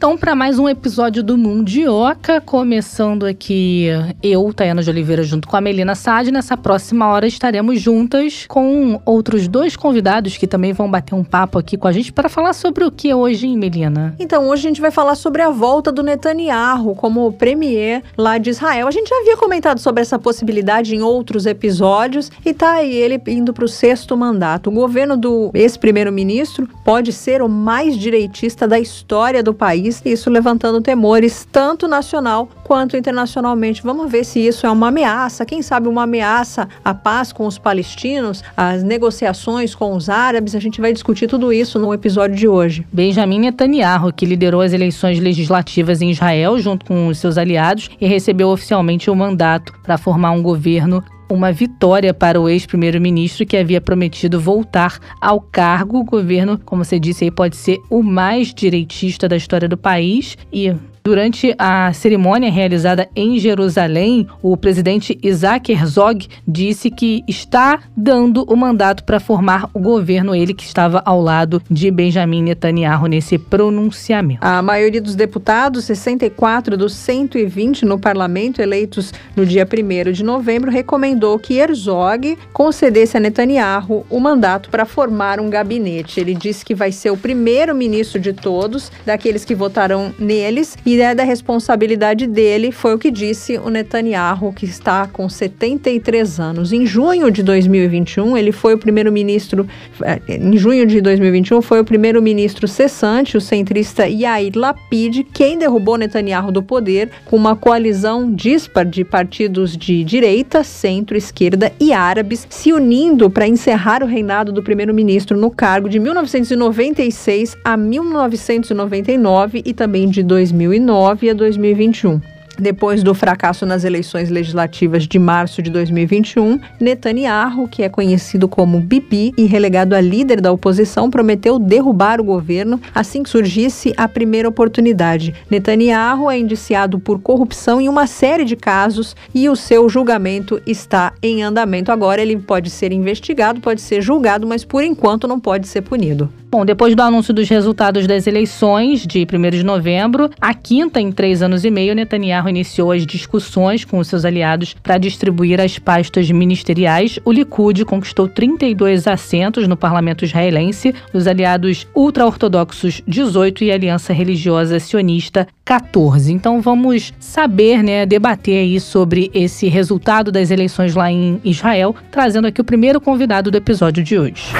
Então para mais um episódio do Mundioca, começando aqui eu, Tayana de Oliveira, junto com a Melina Sade. Nessa próxima hora estaremos juntas com outros dois convidados que também vão bater um papo aqui com a gente para falar sobre o que hoje, hein, Melina? Então, hoje a gente vai falar sobre a volta do Netanyahu como premier lá de Israel. A gente já havia comentado sobre essa possibilidade em outros episódios e tá aí ele indo para o sexto mandato. O governo do ex-primeiro-ministro pode ser o mais direitista da história do do país, isso levantando temores tanto nacional quanto internacionalmente. Vamos ver se isso é uma ameaça, quem sabe uma ameaça à paz com os palestinos, às negociações com os árabes. A gente vai discutir tudo isso no episódio de hoje. Benjamin Netanyahu, que liderou as eleições legislativas em Israel junto com os seus aliados e recebeu oficialmente o mandato para formar um governo uma vitória para o ex-primeiro-ministro que havia prometido voltar ao cargo. O governo, como você disse aí, pode ser o mais direitista da história do país e Durante a cerimônia realizada em Jerusalém, o presidente Isaac Herzog disse que está dando o mandato para formar o governo, ele que estava ao lado de Benjamin Netanyahu nesse pronunciamento. A maioria dos deputados, 64 dos 120 no parlamento eleitos no dia 1 de novembro, recomendou que Herzog concedesse a Netanyahu o mandato para formar um gabinete. Ele disse que vai ser o primeiro ministro de todos, daqueles que votarão neles e é da responsabilidade dele, foi o que disse o Netanyahu, que está com 73 anos. Em junho de 2021, ele foi o primeiro-ministro. Eh, em junho de 2021, foi o primeiro-ministro cessante, o centrista Yair Lapid, quem derrubou Netanyahu do poder com uma coalizão dispar de partidos de direita, centro, esquerda e árabes se unindo para encerrar o reinado do primeiro-ministro no cargo de 1996 a 1999 e também de 2009. 2009 a 2021. Depois do fracasso nas eleições legislativas de março de 2021, Netanyahu, que é conhecido como Bibi e relegado a líder da oposição, prometeu derrubar o governo assim que surgisse a primeira oportunidade. Netanyahu é indiciado por corrupção em uma série de casos e o seu julgamento está em andamento. Agora ele pode ser investigado, pode ser julgado, mas por enquanto não pode ser punido. Bom, depois do anúncio dos resultados das eleições de 1 de novembro, a quinta em três anos e meio, Netanyahu iniciou as discussões com os seus aliados para distribuir as pastas ministeriais. O Likud conquistou 32 assentos no parlamento israelense, os aliados ultra-ortodoxos 18 e a Aliança Religiosa Sionista 14. Então vamos saber, né, debater aí sobre esse resultado das eleições lá em Israel, trazendo aqui o primeiro convidado do episódio de hoje.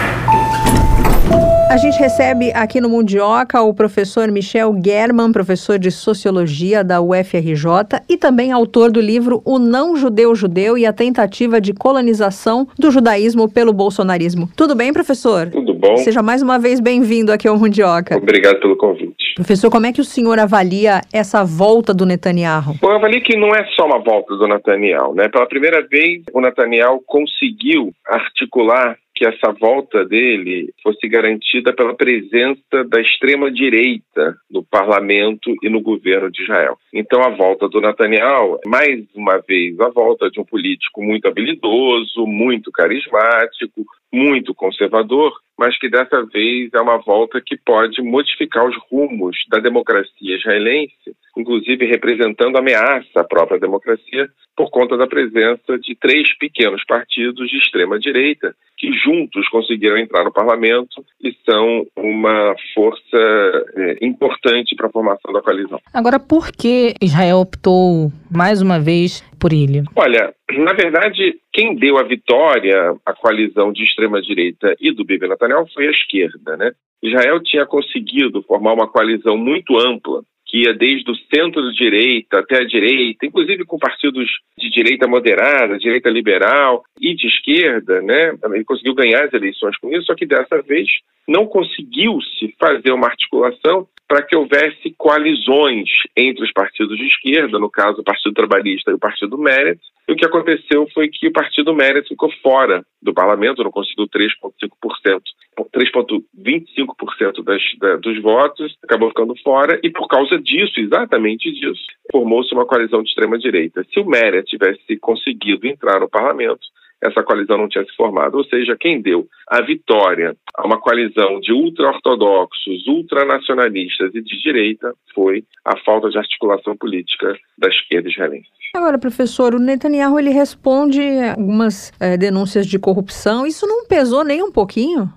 A gente recebe aqui no Mundioca o professor Michel German, professor de Sociologia da UFRJ e também autor do livro O Não Judeu Judeu e a Tentativa de Colonização do Judaísmo pelo Bolsonarismo. Tudo bem, professor? Tudo bom. Seja mais uma vez bem-vindo aqui ao Mundioca. Obrigado pelo convite. Professor, como é que o senhor avalia essa volta do Netanyahu? Bom, eu avalio que não é só uma volta do Netanyahu, né? Pela primeira vez, o Netanyahu conseguiu articular que essa volta dele fosse garantida pela presença da extrema-direita no parlamento e no governo de Israel. Então, a volta do Netanyahu, mais uma vez, a volta de um político muito habilidoso, muito carismático, muito conservador, mas que dessa vez é uma volta que pode modificar os rumos da democracia israelense, inclusive representando ameaça à própria democracia, por conta da presença de três pequenos partidos de extrema-direita que juntos conseguiram entrar no parlamento e são uma força é, importante para a formação da coalizão. Agora, por que Israel optou mais uma vez por ele? Olha, na verdade, quem deu a vitória à coalizão de extrema-direita e do Bibi Netanyahu foi a esquerda, né? Israel tinha conseguido formar uma coalizão muito ampla que desde o centro-direita até a direita, inclusive com partidos de direita moderada, direita liberal e de esquerda, né? Ele conseguiu ganhar as eleições com isso, só que dessa vez não conseguiu-se fazer uma articulação para que houvesse coalizões entre os partidos de esquerda, no caso o Partido Trabalhista e o Partido Meretz, e o que aconteceu foi que o Partido Meretz ficou fora do parlamento, não conseguiu 3,5% 3,25% das, da, dos votos, acabou ficando fora, e por causa disso, exatamente disso, formou-se uma coalizão de extrema-direita. Se o Méria tivesse conseguido entrar no parlamento, essa coalizão não tinha se formado. Ou seja, quem deu a vitória a uma coalizão de ultra-ortodoxos, ultranacionalistas e de direita foi a falta de articulação política da esquerda israelense. Agora, professor, o Netanyahu ele responde algumas é, denúncias de corrupção. Isso não pesou nem um pouquinho?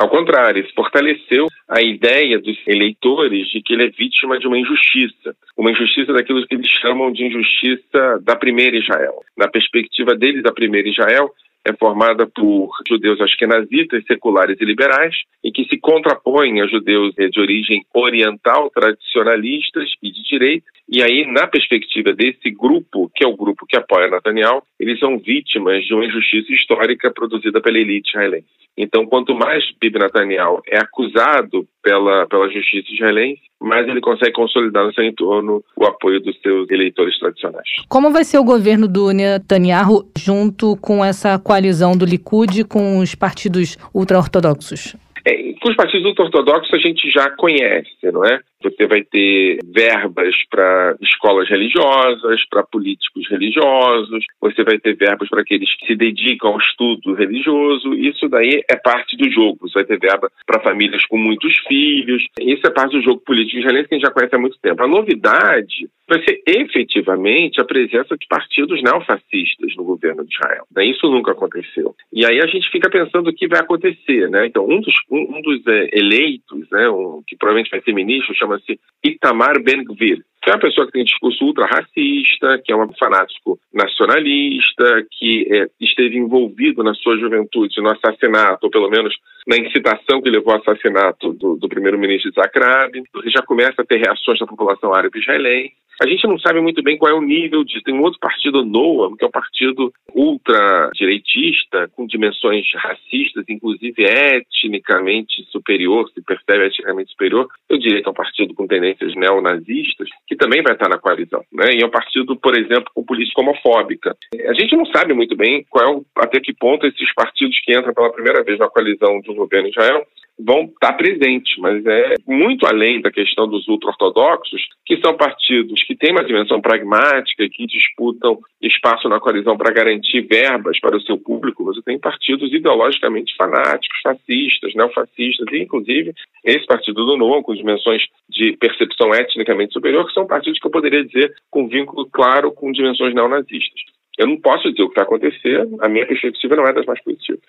Ao contrário, isso fortaleceu a ideia dos eleitores de que ele é vítima de uma injustiça, uma injustiça daquilo que eles chamam de injustiça da primeira Israel. Na perspectiva deles, a primeira Israel é formada por judeus askenazitas, seculares e liberais, e que se contrapõem a judeus de origem oriental, tradicionalistas e de direita. E aí, na perspectiva desse grupo, que é o grupo que apoia Netanyahu, eles são vítimas de uma injustiça histórica produzida pela elite israelense. Então, quanto mais Bibi Netanyahu é acusado pela, pela justiça israelense, mais ele consegue consolidar no seu entorno o apoio dos seus eleitores tradicionais. Como vai ser o governo do Netanyahu junto com essa coalizão do Likud com os partidos ultra-ortodoxos? É, os partidos ultra-ortodoxos a gente já conhece, não é? Você vai ter verbas para escolas religiosas, para políticos religiosos, você vai ter verbas para aqueles que se dedicam ao estudo religioso. Isso daí é parte do jogo. Você vai ter verba para famílias com muitos filhos. Isso é parte do jogo político israelense que a gente já conhece há muito tempo. A novidade vai ser efetivamente a presença de partidos neofascistas no governo de Israel. Isso nunca aconteceu. E aí a gente fica pensando o que vai acontecer. Né? Então, um dos, um dos é, eleitos, né, um, que provavelmente vai ser ministro, chama chama-se Itamar Ben-Gvir, que é uma pessoa que tem discurso ultra-racista, que é um fanático nacionalista, que é, esteve envolvido na sua juventude no assassinato, ou pelo menos na incitação que levou ao assassinato do, do primeiro-ministro Isaac Rabin, já começa a ter reações da população árabe israelense. A gente não sabe muito bem qual é o nível disso. Tem um outro partido, Noam, que é um partido ultra-direitista, com dimensões racistas, inclusive etnicamente superior, se percebe etnicamente superior. Eu diria que é um partido com tendências neonazistas, que também vai estar na coalizão. Né? E é um partido, por exemplo, com política homofóbica. A gente não sabe muito bem qual é o, até que ponto esses partidos que entram pela primeira vez na coalizão do governo Israel vão estar presentes, mas é muito além da questão dos ultra-ortodoxos, que são partidos que têm uma dimensão pragmática, que disputam espaço na coalizão para garantir verbas para o seu público. Você tem partidos ideologicamente fanáticos, fascistas, neofascistas, e inclusive esse partido do Noam, com dimensões de percepção etnicamente superior, que são partidos que eu poderia dizer com vínculo claro com dimensões neonazistas. Eu não posso dizer o que vai acontecer, a minha perspectiva não é das mais positivas.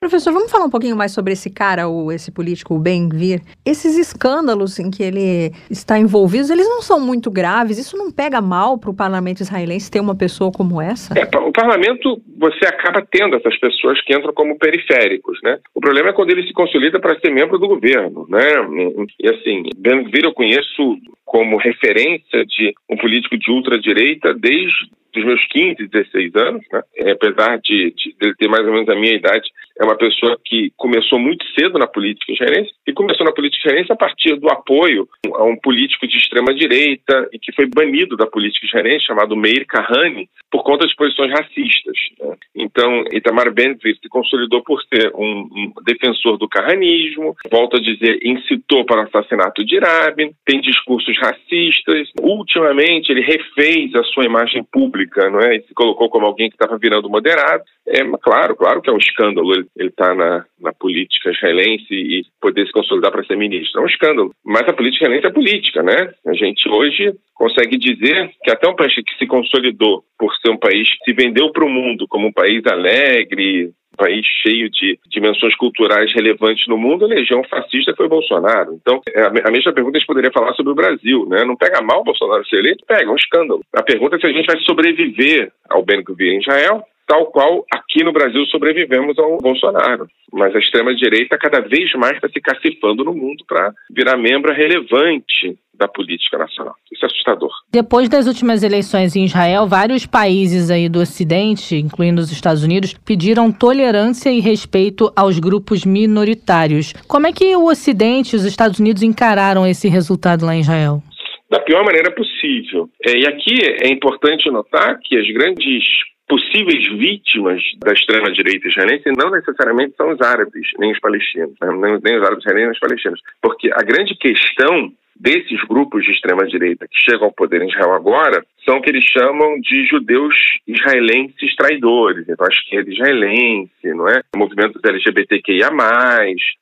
Professor, vamos falar um pouquinho mais sobre esse cara, o, esse político, o Ben-Gvir. Esses escândalos em que ele está envolvido, eles não são muito graves? Isso não pega mal para o parlamento israelense ter uma pessoa como essa? É, o parlamento, você acaba tendo essas pessoas que entram como periféricos, né? O problema é quando ele se consolida para ser membro do governo, né? E assim, Ben-Gvir eu conheço como referência de um político de ultradireita desde dos meus 15, 16 anos, né? É, apesar de, de, de, ter mais ou menos a minha idade, é uma pessoa que começou muito cedo na política israelense e começou na política israelense a partir do apoio a um político de extrema direita e que foi banido da política israelense, chamado Meir Kahane, por conta de posições racistas. Né? Então, Itamar Ben-Gvir se consolidou por ser um, um, defensor do carranismo, volto a dizer, incitou para o assassinato de Rabin, tem discursos racistas. Ultimamente, ele refez a sua imagem pública, não é? E se colocou como alguém que estava virando moderado. É claro, claro que é um escândalo ele estar tá na, na política israelense e poder se consolidar para ser ministro. É um escândalo. Mas a política israelense é política, né? A gente hoje consegue dizer que até um país que se consolidou por ser um país que se vendeu para o mundo como um país alegre, país cheio de dimensões culturais relevantes no mundo, a legião fascista foi Bolsonaro. Então, é, a mesma pergunta a gente poderia falar sobre o Brasil, né? Não pega mal Bolsonaro ser eleito? Pega, é um escândalo. A pergunta é se a gente vai sobreviver ao Ben Gvir em Israel tal qual aqui no Brasil sobrevivemos ao Bolsonaro. Mas a extrema-direita cada vez mais está se cacifando no mundo para virar membro relevante da política nacional. Isso é assustador. Depois das últimas eleições em Israel, vários países aí do Ocidente, incluindo os Estados Unidos, pediram tolerância e respeito aos grupos minoritários. Como é que o Ocidente e os Estados Unidos encararam esse resultado lá em Israel? Da pior maneira possível. É, e aqui é importante notar que as grandes possíveis vítimas da extrema-direita israelense não necessariamente são os árabes, nem os palestinos, né? nem os árabes israelenses, nem os palestinos. Porque a grande questão desses grupos de extrema-direita que chegam ao poder em Israel agora são o que eles chamam de judeus israelenses traidores. Então, a esquerda israelense, não é? Movimentos LGBTQIA+,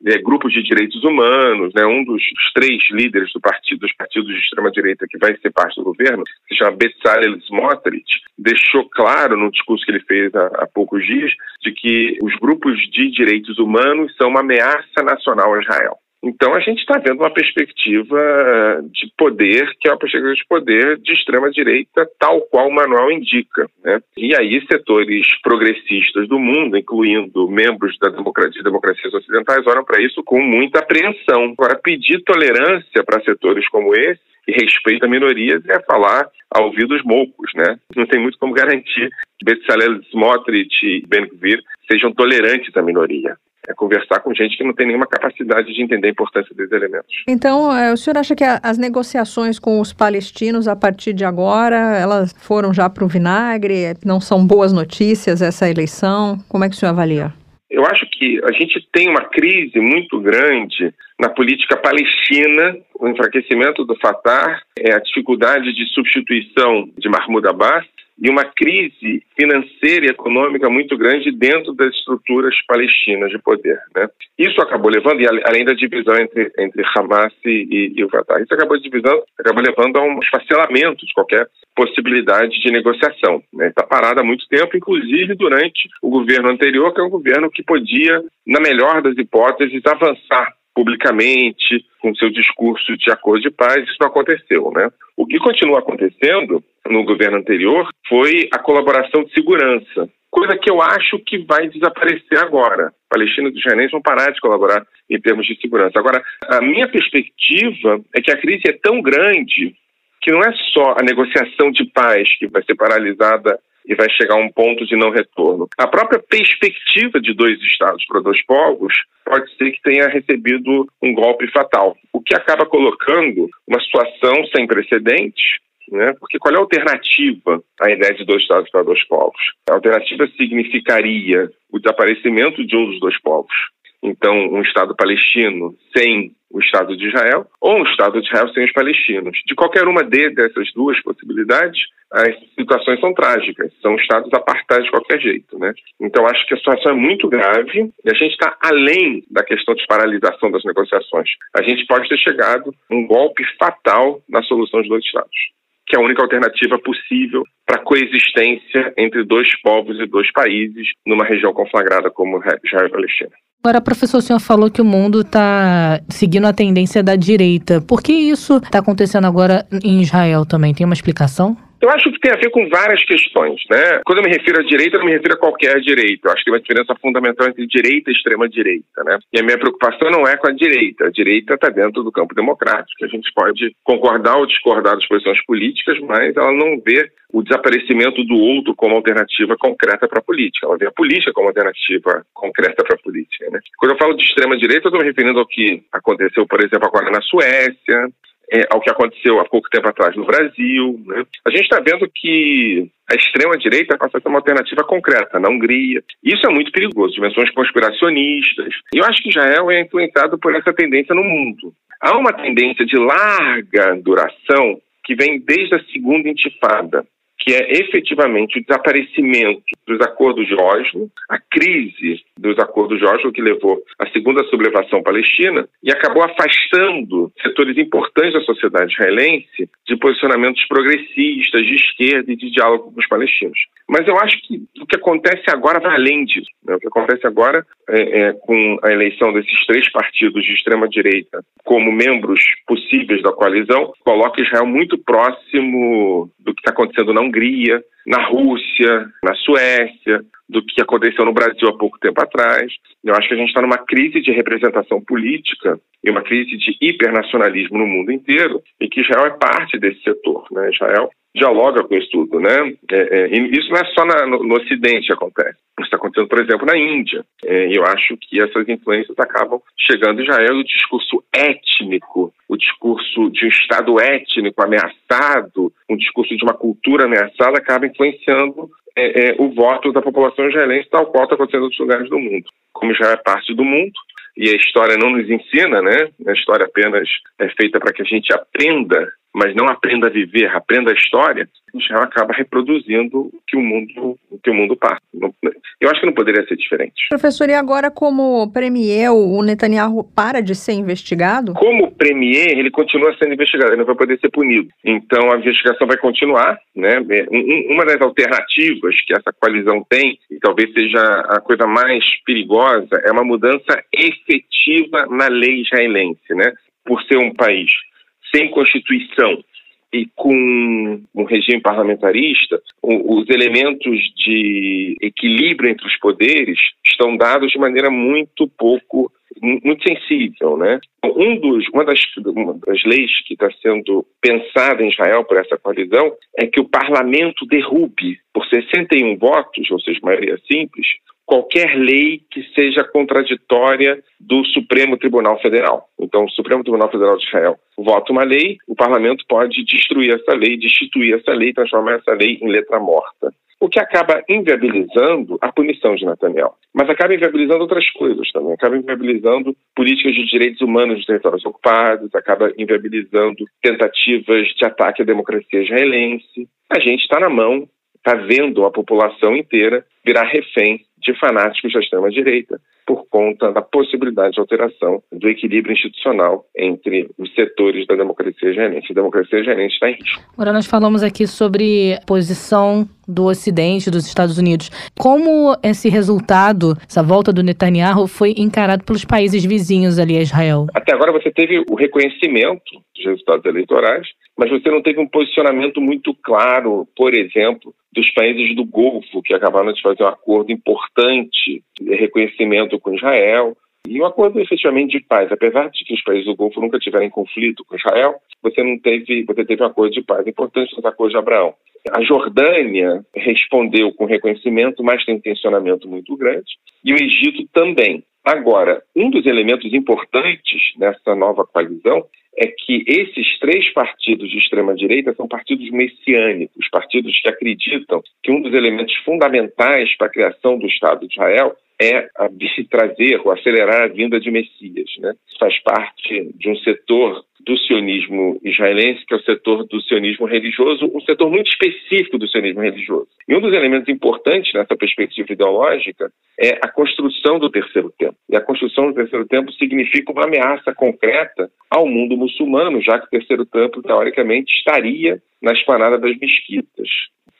é, grupos de direitos humanos, né? Um dos três líderes do partido, dos partidos de extrema-direita que vai ser parte do governo, se chama Bezalel Smotrich, deixou claro no discurso que ele fez há, há poucos dias de que os grupos de direitos humanos são uma ameaça nacional a Israel. Então a gente está vendo uma perspectiva de poder, que é uma perspectiva de poder de extrema direita, tal qual o manual indica. Né? E aí setores progressistas do mundo, incluindo membros da democracia, democracias ocidentais, olham para isso com muita apreensão. Agora, pedir tolerância para setores como esse e respeito a minorias é falar a ouvidos moucos, né? Não tem muito como garantir que Bezalel Smotrich e Ben Gvir sejam tolerantes à minoria é conversar com gente que não tem nenhuma capacidade de entender a importância desses elementos. Então, é, o senhor acha que as negociações com os palestinos a partir de agora, elas foram já para o vinagre? Não são boas notícias essa eleição? Como é que o senhor avalia? Eu acho que a gente tem uma crise muito grande na política palestina, o enfraquecimento do Fatah, é a dificuldade de substituição de Mahmoud Abbas e uma crise financeira e econômica muito grande dentro das estruturas palestinas de poder. Né? Isso acabou levando, e além da divisão entre, entre Hamas e, e o Fatah, isso acabou, acabou levando a um esfacelamento de qualquer possibilidade de negociação. Está né? Tá parada há muito tempo, inclusive durante o governo anterior, que é um governo que podia, na melhor das hipóteses, avançar publicamente com seu discurso de acordo de paz, isso não aconteceu, né? O que continua acontecendo no governo anterior foi a colaboração de segurança, coisa que eu acho que vai desaparecer agora. Palestinos e israelenses vão parar de colaborar em termos de segurança. Agora, a minha perspectiva é que a crise é tão grande que não é só a negociação de paz que vai ser paralisada e vai chegar a um ponto de não retorno. A própria perspectiva de dois estados para dois povos pode ser que tenha recebido um golpe fatal, o que acaba colocando uma situação sem precedentes né? Porque qual é a alternativa à ideia de dois estados para dois povos? A alternativa significaria o desaparecimento de um dos dois povos. Então, um Estado palestino sem o Estado de Israel, ou um Estado de Israel sem os palestinos. De qualquer uma dessas duas possibilidades, as situações são trágicas, são estados apartados de qualquer jeito. Né? Então, acho que a situação é muito grave e a gente está além da questão de paralisação das negociações. A gente pode ter chegado a um golpe fatal na solução dos dois Estados que é a única alternativa possível para coexistência entre dois povos e dois países numa região conflagrada como Israel e Palestina. Agora, professor, o senhor falou que o mundo está seguindo a tendência da direita. Por que isso está acontecendo agora em Israel também? Tem uma explicação? Eu acho que tem a ver com várias questões, né? Quando eu me refiro à direita, eu não me refiro a qualquer direita. Eu acho que tem uma diferença fundamental entre direita e extrema direita, né? E a minha preocupação não é com a direita. A direita está dentro do campo democrático. A gente pode concordar ou discordar das posições políticas, mas ela não vê o desaparecimento do outro como alternativa concreta para a política. Ela vê a política como alternativa concreta para a política. Né? Quando eu falo de extrema direita, eu estou me referindo ao que aconteceu, por exemplo, agora na Suécia, é, ao que aconteceu há pouco tempo atrás no Brasil. Né? A gente está vendo que a extrema-direita passa a ser uma alternativa concreta na Hungria. Isso é muito perigoso, dimensões conspiracionistas. E eu acho que Israel é influenciado por essa tendência no mundo. Há uma tendência de larga duração que vem desde a segunda intifada, que é efetivamente o desaparecimento dos acordos de Oslo, a crise dos acordos de Oslo que levou à segunda sublevação palestina e acabou afastando setores importantes da sociedade israelense de posicionamentos progressistas, de esquerda e de diálogo com os palestinos. Mas eu acho que o que acontece agora vai além disso. Né? O que acontece agora é, é, com a eleição desses três partidos de extrema-direita como membros possíveis da coalizão, coloca Israel muito próximo do que está acontecendo na Hungria, na Rússia, na Suécia, do que aconteceu no Brasil há pouco tempo atrás. Eu acho que a gente está numa crise de representação política e uma crise de hipernacionalismo no mundo inteiro e que Israel é parte desse setor. Né? Israel dialoga com isso tudo, né? É, é, isso não é só na, no, no, Ocidente acontece. Isso está acontecendo, por exemplo, na Índia. É, eu acho que essas influências acabam chegando em Israel. O discurso étnico, o discurso de um Estado étnico ameaçado, um discurso de uma cultura ameaçada acaba influenciando é, é, o voto da população israelense, tal qual está acontecendo em outros lugares do mundo. Como já é parte do mundo, e a história não nos ensina, né? A história apenas é feita para que a gente aprenda mas não aprenda a viver, aprenda a história, Israel acaba reproduzindo o que o mundo, o que o mundo passa. Eu acho que não poderia ser diferente. Professor, e agora como premier, o Netanyahu para de ser investigado? Como premier, ele continua sendo investigado, ele não vai poder ser punido. Então a investigação vai continuar, né? Uma das alternativas que essa coalizão tem, e talvez seja a coisa mais perigosa, é uma mudança efetiva na lei israelense, né? Por ser um país sem Constituição e com um regime parlamentarista, os elementos de equilíbrio entre os poderes estão dados de maneira muito pouco, muito sensível, né? Um dos, uma, das, uma das leis que está sendo pensada em Israel por essa coalizão é que o parlamento derrube por 61 votos, ou seja, maioria simples, qualquer lei que seja contraditória do Supremo Tribunal Federal. Então, o Supremo Tribunal Federal de Israel vota uma lei, o parlamento pode destruir essa lei, destituir essa lei, transformar essa lei em letra morta. O que acaba inviabilizando a punição de Netanyahu. Mas acaba inviabilizando outras coisas também. Acaba inviabilizando políticas de direitos humanos nos territórios ocupados, acaba inviabilizando tentativas de ataque à democracia israelense. A gente está na mão, está vendo a população inteira virar refém de fanáticos da extrema-direita por conta da possibilidade de alteração do equilíbrio institucional entre os setores da democracia gerente. A democracia gerente está em risco. Agora nós falamos aqui sobre a posição do Ocidente, dos Estados Unidos. Como esse resultado, essa volta do Netanyahu, foi encarado pelos países vizinhos ali a Israel? Até agora você teve o reconhecimento dos resultados eleitorais, mas você não teve um posicionamento muito claro, por exemplo, dos países do Golfo, que acabaram de fazer um acordo importante de reconhecimento com Israel, e um acordo efetivamente de paz. Apesar de que os países do Golfo nunca tiverem conflito com Israel, você não teve, você teve um acordo de paz importante nos acordos de Abraão. A Jordânia respondeu com reconhecimento, mas tem um tensionamento muito grande, e o Egito também. Agora, um dos elementos importantes nessa nova coalizão é que esses três partidos de extrema-direita são partidos messiânicos, partidos que acreditam que um dos elementos fundamentais para a criação do Estado de Israel é trazer ou acelerar a vinda de Messias. Né? Faz parte de um setor do sionismo israelense, que é o setor do sionismo religioso, um setor muito específico do sionismo religioso. E um dos elementos importantes nessa perspectiva ideológica é a construção do terceiro tempo. E a construção do terceiro tempo significa uma ameaça concreta ao mundo muçulmano, já que o terceiro tempo, teoricamente, estaria na esplanada das mesquitas.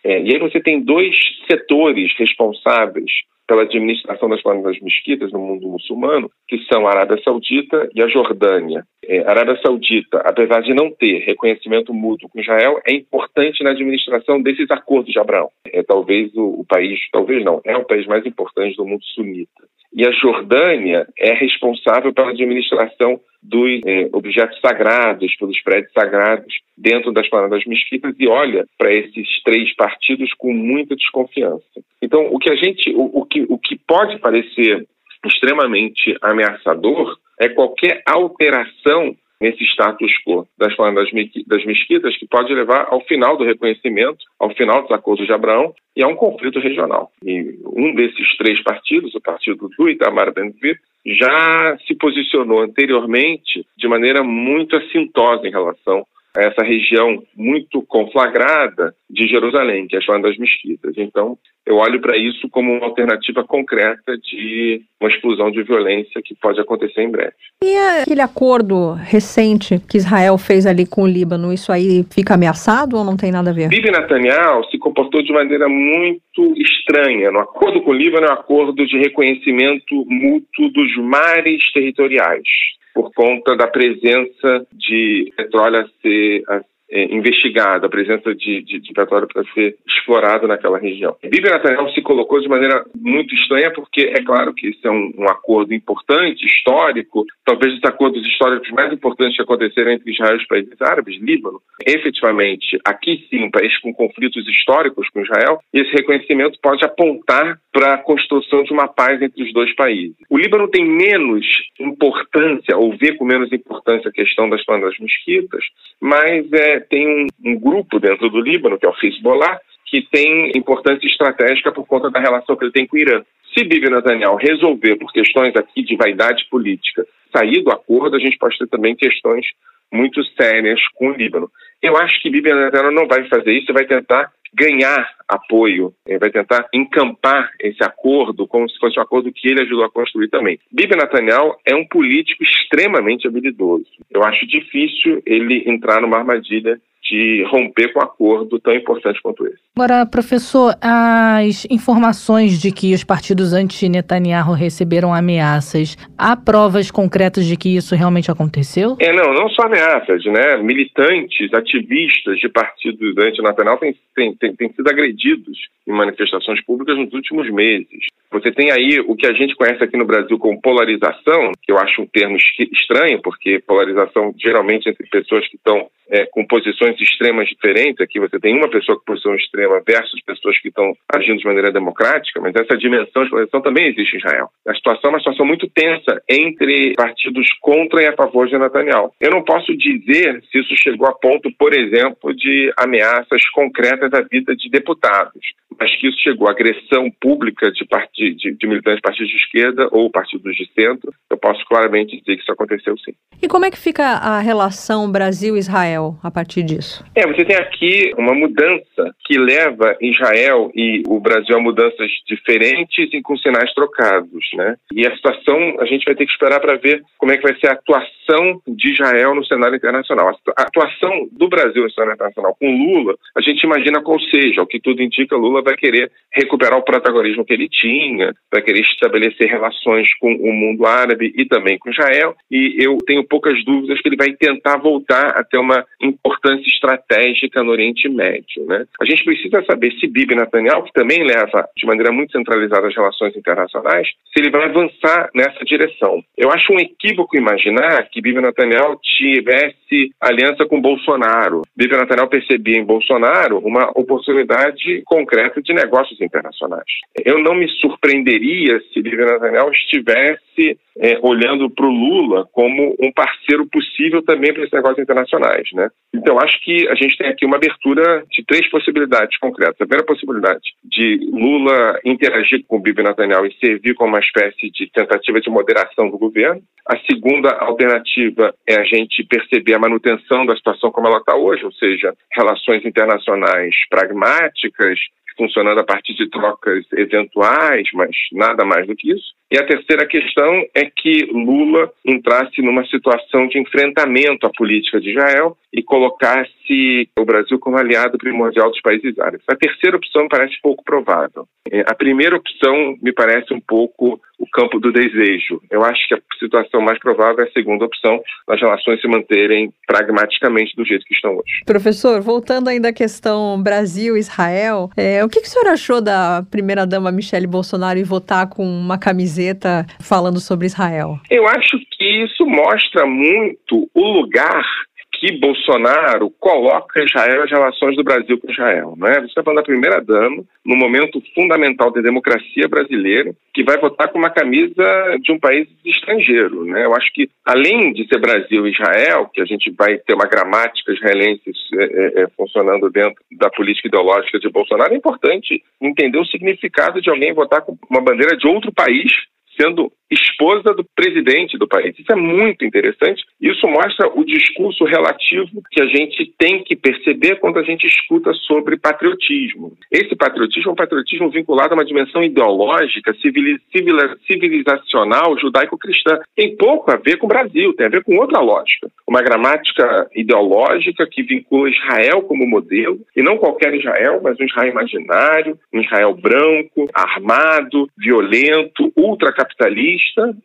É, e aí você tem dois setores responsáveis pela administração das das mesquitas no mundo muçulmano, que são a Arábia Saudita e a Jordânia. É, a Arábia Saudita, apesar de não ter reconhecimento mútuo com Israel, é importante na administração desses acordos de Abraão. É talvez o, o país, talvez não, é o país mais importante do mundo sunita. E a Jordânia é responsável pela administração dos é, objetos sagrados, pelos prédios sagrados dentro das das mesquitas e olha para esses três partidos com muita desconfiança. Então, o que a gente, o, o, que, o que pode parecer extremamente ameaçador é qualquer alteração nesse status quo das das mesquitas que pode levar ao final do reconhecimento, ao final dos acordos de Abraão e a um conflito regional. E um desses três partidos, o partido do Itamar Ben-Gvir, já se posicionou anteriormente de maneira muito assintosa em relação essa região muito conflagrada de Jerusalém, que é chamada das mesquitas. Então, eu olho para isso como uma alternativa concreta de uma explosão de violência que pode acontecer em breve. E aquele acordo recente que Israel fez ali com o Líbano, isso aí fica ameaçado ou não tem nada a ver? Bibi Netanyahu se comportou de maneira muito estranha. No acordo com o Líbano é um acordo de reconhecimento mútuo dos mares territoriais por conta da presença de petróleo a ser, a é, investigado, a presença de, de, de petróleo para ser explorado naquela região. Bibi Netanyahu se colocou de maneira muito estranha, porque é claro que isso é um, um, acordo importante, histórico, talvez os acordos históricos mais importantes que aconteceram entre Israel e os países árabes, Líbano. Efetivamente, aqui sim, um país com conflitos históricos com Israel, e esse reconhecimento pode apontar para a construção de uma paz entre os dois países. O Líbano tem menos importância, ou vê com menos importância a questão das bandas mosquitas, mas é, tem um, um, grupo dentro do Líbano, que é o Hezbollah, que tem importância estratégica por conta da relação que ele tem com o Irã. Se Bibi Netanyahu resolver por questões aqui de vaidade política sair do acordo, a gente pode ter também questões muito sérias com o Líbano. Eu acho que Bibi Netanyahu não vai fazer isso, vai tentar ganhar apoio, vai tentar encampar esse acordo como se fosse um acordo que ele ajudou a construir também. Bibi Netanyahu é um político extremamente habilidoso. Eu acho difícil ele entrar numa armadilha de romper com um acordo tão importante quanto esse. Agora, professor, as informações de que os partidos anti-Netanyahu receberam ameaças, há provas concretas de que isso realmente aconteceu? É, não, não só ameaças, né? Militantes, ativistas de partidos anti-Netanyahu têm, têm, têm sido agredidos em manifestações públicas nos últimos meses. Você tem aí o que a gente conhece aqui no Brasil como polarização, que eu acho um termo estranho, porque polarização geralmente entre pessoas que estão é, com posições extremas diferentes. Aqui você tem uma pessoa com posição extrema versus pessoas que estão agindo de maneira democrática, mas essa dimensão de polarização também existe em Israel. A situação é uma situação muito tensa entre partidos contra e a favor de Netanyahu. Eu não posso dizer se isso chegou a ponto, por exemplo, de ameaças concretas à vida de deputados mas que isso chegou à agressão pública de, de, de militantes de partidos de esquerda ou partidos de centro, eu posso claramente dizer que isso aconteceu sim. E como é que fica a relação Brasil-Israel a partir disso? É, você tem aqui uma mudança que leva Israel e o Brasil a mudanças diferentes e com sinais trocados, né? E a situação, a gente vai ter que esperar para ver como é que vai ser a atuação de Israel no cenário internacional. A atuação do Brasil no cenário internacional com Lula, a gente imagina qual seja, o que tudo indica, Lula vai querer recuperar o protagonismo que ele tinha, vai querer estabelecer relações com o mundo árabe e também com Israel, e eu tenho poucas dúvidas que ele vai tentar voltar a ter uma importância estratégica no Oriente Médio. Né? A gente precisa saber se Bibi Netanyahu, que também leva de maneira muito centralizada as relações internacionais, se ele vai avançar nessa direção. Eu acho um equívoco imaginar que Bibi Netanyahu tivesse aliança com Bolsonaro. Bibi Netanyahu percebia em Bolsonaro uma oportunidade concreta de negócios internacionais. Eu não me surpreenderia se Bibi Netanyahu estivesse é, olhando para o Lula como um parceiro possível também para esses negócios internacionais. Né? Então, acho que a gente tem aqui uma abertura de três possibilidades concretas. A primeira possibilidade de Lula interagir com o Bibi Netanyahu e servir como uma espécie de tentativa de moderação do governo. A segunda alternativa é a gente perceber a manutenção da situação como ela está hoje, ou seja, relações internacionais pragmáticas, funcionando a partir de trocas eventuais, mas nada mais do que isso. E a terceira questão é que Lula entrasse numa situação de enfrentamento à política de Israel e colocasse o Brasil como aliado primordial dos países árabes. A terceira opção parece pouco provável. É, a primeira opção me parece um pouco o campo do desejo. Eu acho que a situação mais provável é a segunda opção, as relações se manterem pragmaticamente do jeito que estão hoje. Professor, voltando ainda à questão Brasil-Israel, é, o que, que o senhor achou da primeira-dama Michele Bolsonaro e votar com uma camiseta falando sobre Israel? Eu acho que isso mostra muito o lugar que Bolsonaro coloca Israel as relações do Brasil com Israel. Né? Você está falando da primeira-dama, no momento fundamental da democracia brasileira, que vai votar com uma camisa de um país estrangeiro. Né? Eu acho que, além de ser Brasil e Israel, que a gente vai ter uma gramática israelense é, é, é, funcionando dentro da política ideológica de Bolsonaro, é importante entender o significado de alguém votar com uma bandeira de outro país sendo esposa do presidente do país. Isso é muito interessante. Isso mostra o discurso relativo que a gente tem que perceber quando a gente escuta sobre patriotismo. Esse patriotismo é um patriotismo vinculado a uma dimensão ideológica, civilizacional, judaico-cristã. Tem pouco a ver com o Brasil, tem a ver com outra lógica. Uma gramática ideológica que vincula Israel como modelo, e não qualquer Israel, mas um Israel imaginário, um Israel branco, armado, violento, ultracapitalista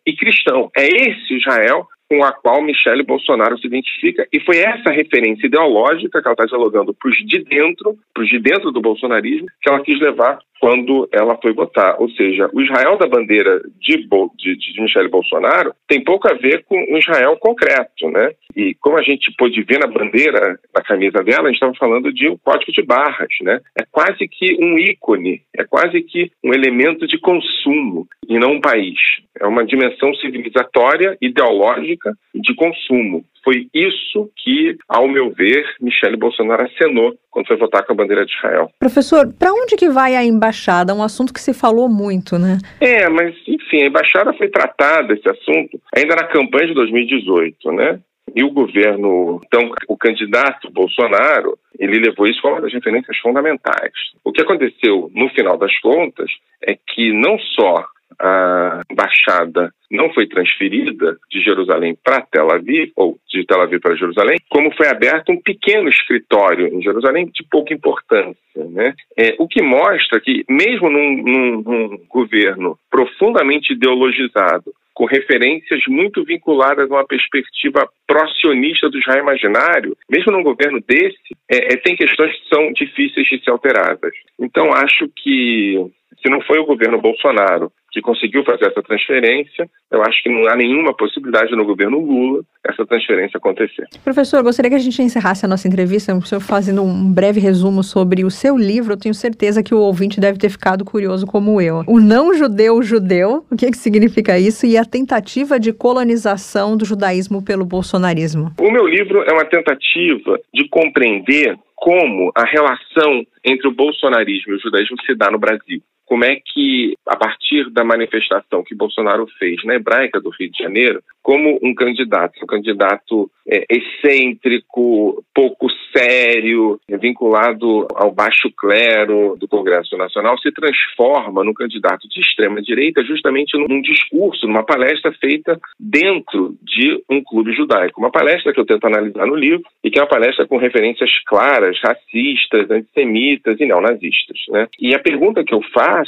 e cristão. É esse Israel com a qual Michele Bolsonaro se identifica, e foi essa referência ideológica que ela está dialogando para os de dentro, para os de dentro do bolsonarismo, que ela quis levar quando ela foi votar. Ou seja, o Israel da bandeira de, de, de Michele Bolsonaro tem pouco a ver com o Israel concreto, né? E como a gente pôde ver na bandeira, na camisa dela, a gente estava falando de um código de barras, né? É quase que um ícone, é quase que um elemento de consumo e não um país. É uma dimensão civilizatória, ideológica e de consumo. Foi isso que, ao meu ver, Michele Bolsonaro acenou quando foi votar com a bandeira de Israel. Professor, para onde que vai a embaixada? Um assunto que se falou muito, né? É, mas enfim, a embaixada foi tratada esse assunto ainda na campanha de 2018, né? E o governo, então, o candidato Bolsonaro, ele levou isso como uma das referências fundamentais. O que aconteceu, no final das contas, é que não só a embaixada não foi transferida de Jerusalém para Tel Aviv, ou de Tel Aviv para Jerusalém, como foi aberto um pequeno escritório em Jerusalém de pouca importância. Né? É, o que mostra que, mesmo num, num, num governo profundamente ideologizado, com referências muito vinculadas a uma perspectiva pró-sionista do Israel imaginário, mesmo num governo desse, é, é, tem questões que são difíceis de ser alteradas. Então, acho que se não foi o governo Bolsonaro que conseguiu fazer essa transferência, eu acho que não há nenhuma possibilidade no governo Lula essa transferência acontecer. Professor, gostaria que a gente encerrasse a nossa entrevista, o senhor fazendo um breve resumo sobre o seu livro. Eu tenho certeza que o ouvinte deve ter ficado curioso como eu. O não judeu judeu, o que, que significa isso? E a tentativa de colonização do judaísmo pelo bolsonarismo. O meu livro é uma tentativa de compreender como a relação entre o bolsonarismo e o judaísmo se dá no Brasil como é que, a partir da manifestação que Bolsonaro fez na hebraica do Rio de Janeiro, como um candidato, um candidato é, excêntrico, pouco sério, vinculado ao baixo clero do Congresso Nacional, se transforma num candidato de extrema direita justamente num discurso, numa palestra feita dentro de um clube judaico. Uma palestra que eu tento analisar no livro e que é uma palestra com referências claras, racistas, antissemitas e neonazistas. Né? E a pergunta que eu faço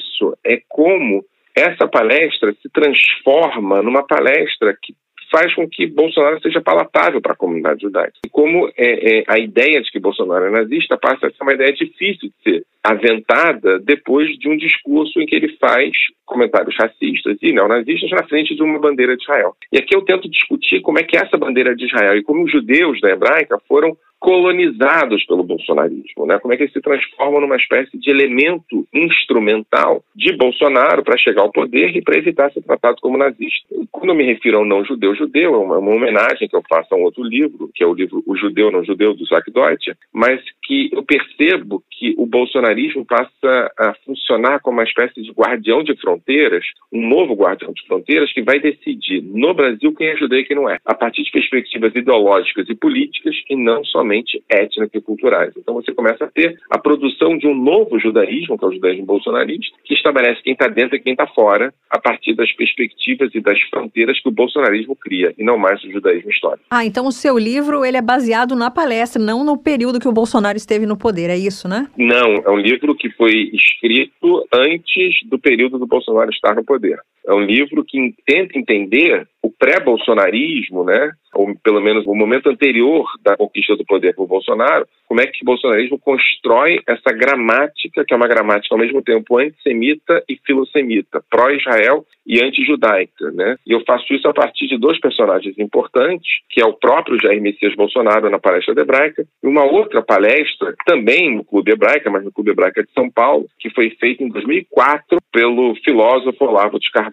é como essa palestra se transforma numa palestra que faz com que Bolsonaro seja palatável para a comunidade judaica. E como é, é, a ideia de que Bolsonaro é nazista passa a ser uma ideia difícil de ser aventada depois de um discurso em que ele faz comentários racistas e neonazistas na frente de uma bandeira de Israel. E aqui eu tento discutir como é que essa bandeira de Israel e como os judeus da hebraica foram colonizados pelo bolsonarismo, né? Como é que eles se transformam numa espécie de elemento instrumental de Bolsonaro para chegar ao poder e para evitar ser tratado como nazista. Quando me refiro ao não judeu judeu, é uma, uma, homenagem que eu faço a um outro livro, que é o livro O Judeu Não Judeu do Zack Deutsche, mas que eu percebo que o bolsonarismo passa a funcionar como uma espécie de guardião de fronteiras, um novo guardião de fronteiras que vai decidir no Brasil quem é judeu e quem não é, a partir de perspectivas ideológicas e políticas e não somente somente étnicas e culturais. Então você começa a ter a produção de um novo judaísmo, que é o judaísmo bolsonarista, que estabelece quem está dentro e quem está fora, a partir das perspectivas e das fronteiras que o bolsonarismo cria, e não mais o judaísmo histórico. Ah, então o seu livro ele é baseado na palestra, não no período que o Bolsonaro esteve no poder, é isso, né? Não, é um livro que foi escrito antes do período do Bolsonaro estar no poder. É um livro que tenta entender o pré-bolsonarismo, né? ou pelo menos o momento anterior da conquista do poder por Bolsonaro, como é que o bolsonarismo constrói essa gramática, que é uma gramática ao mesmo tempo antissemita e filosemita, pró-Israel e anti-judaica. Né? E eu faço isso a partir de dois personagens importantes, que é o próprio Jair Messias Bolsonaro na palestra hebraica, e uma outra palestra, também no Clube Hebraica, mas no Clube Hebraica de São Paulo, que foi feita em 2004 pelo filósofo Olavo de Carvalho.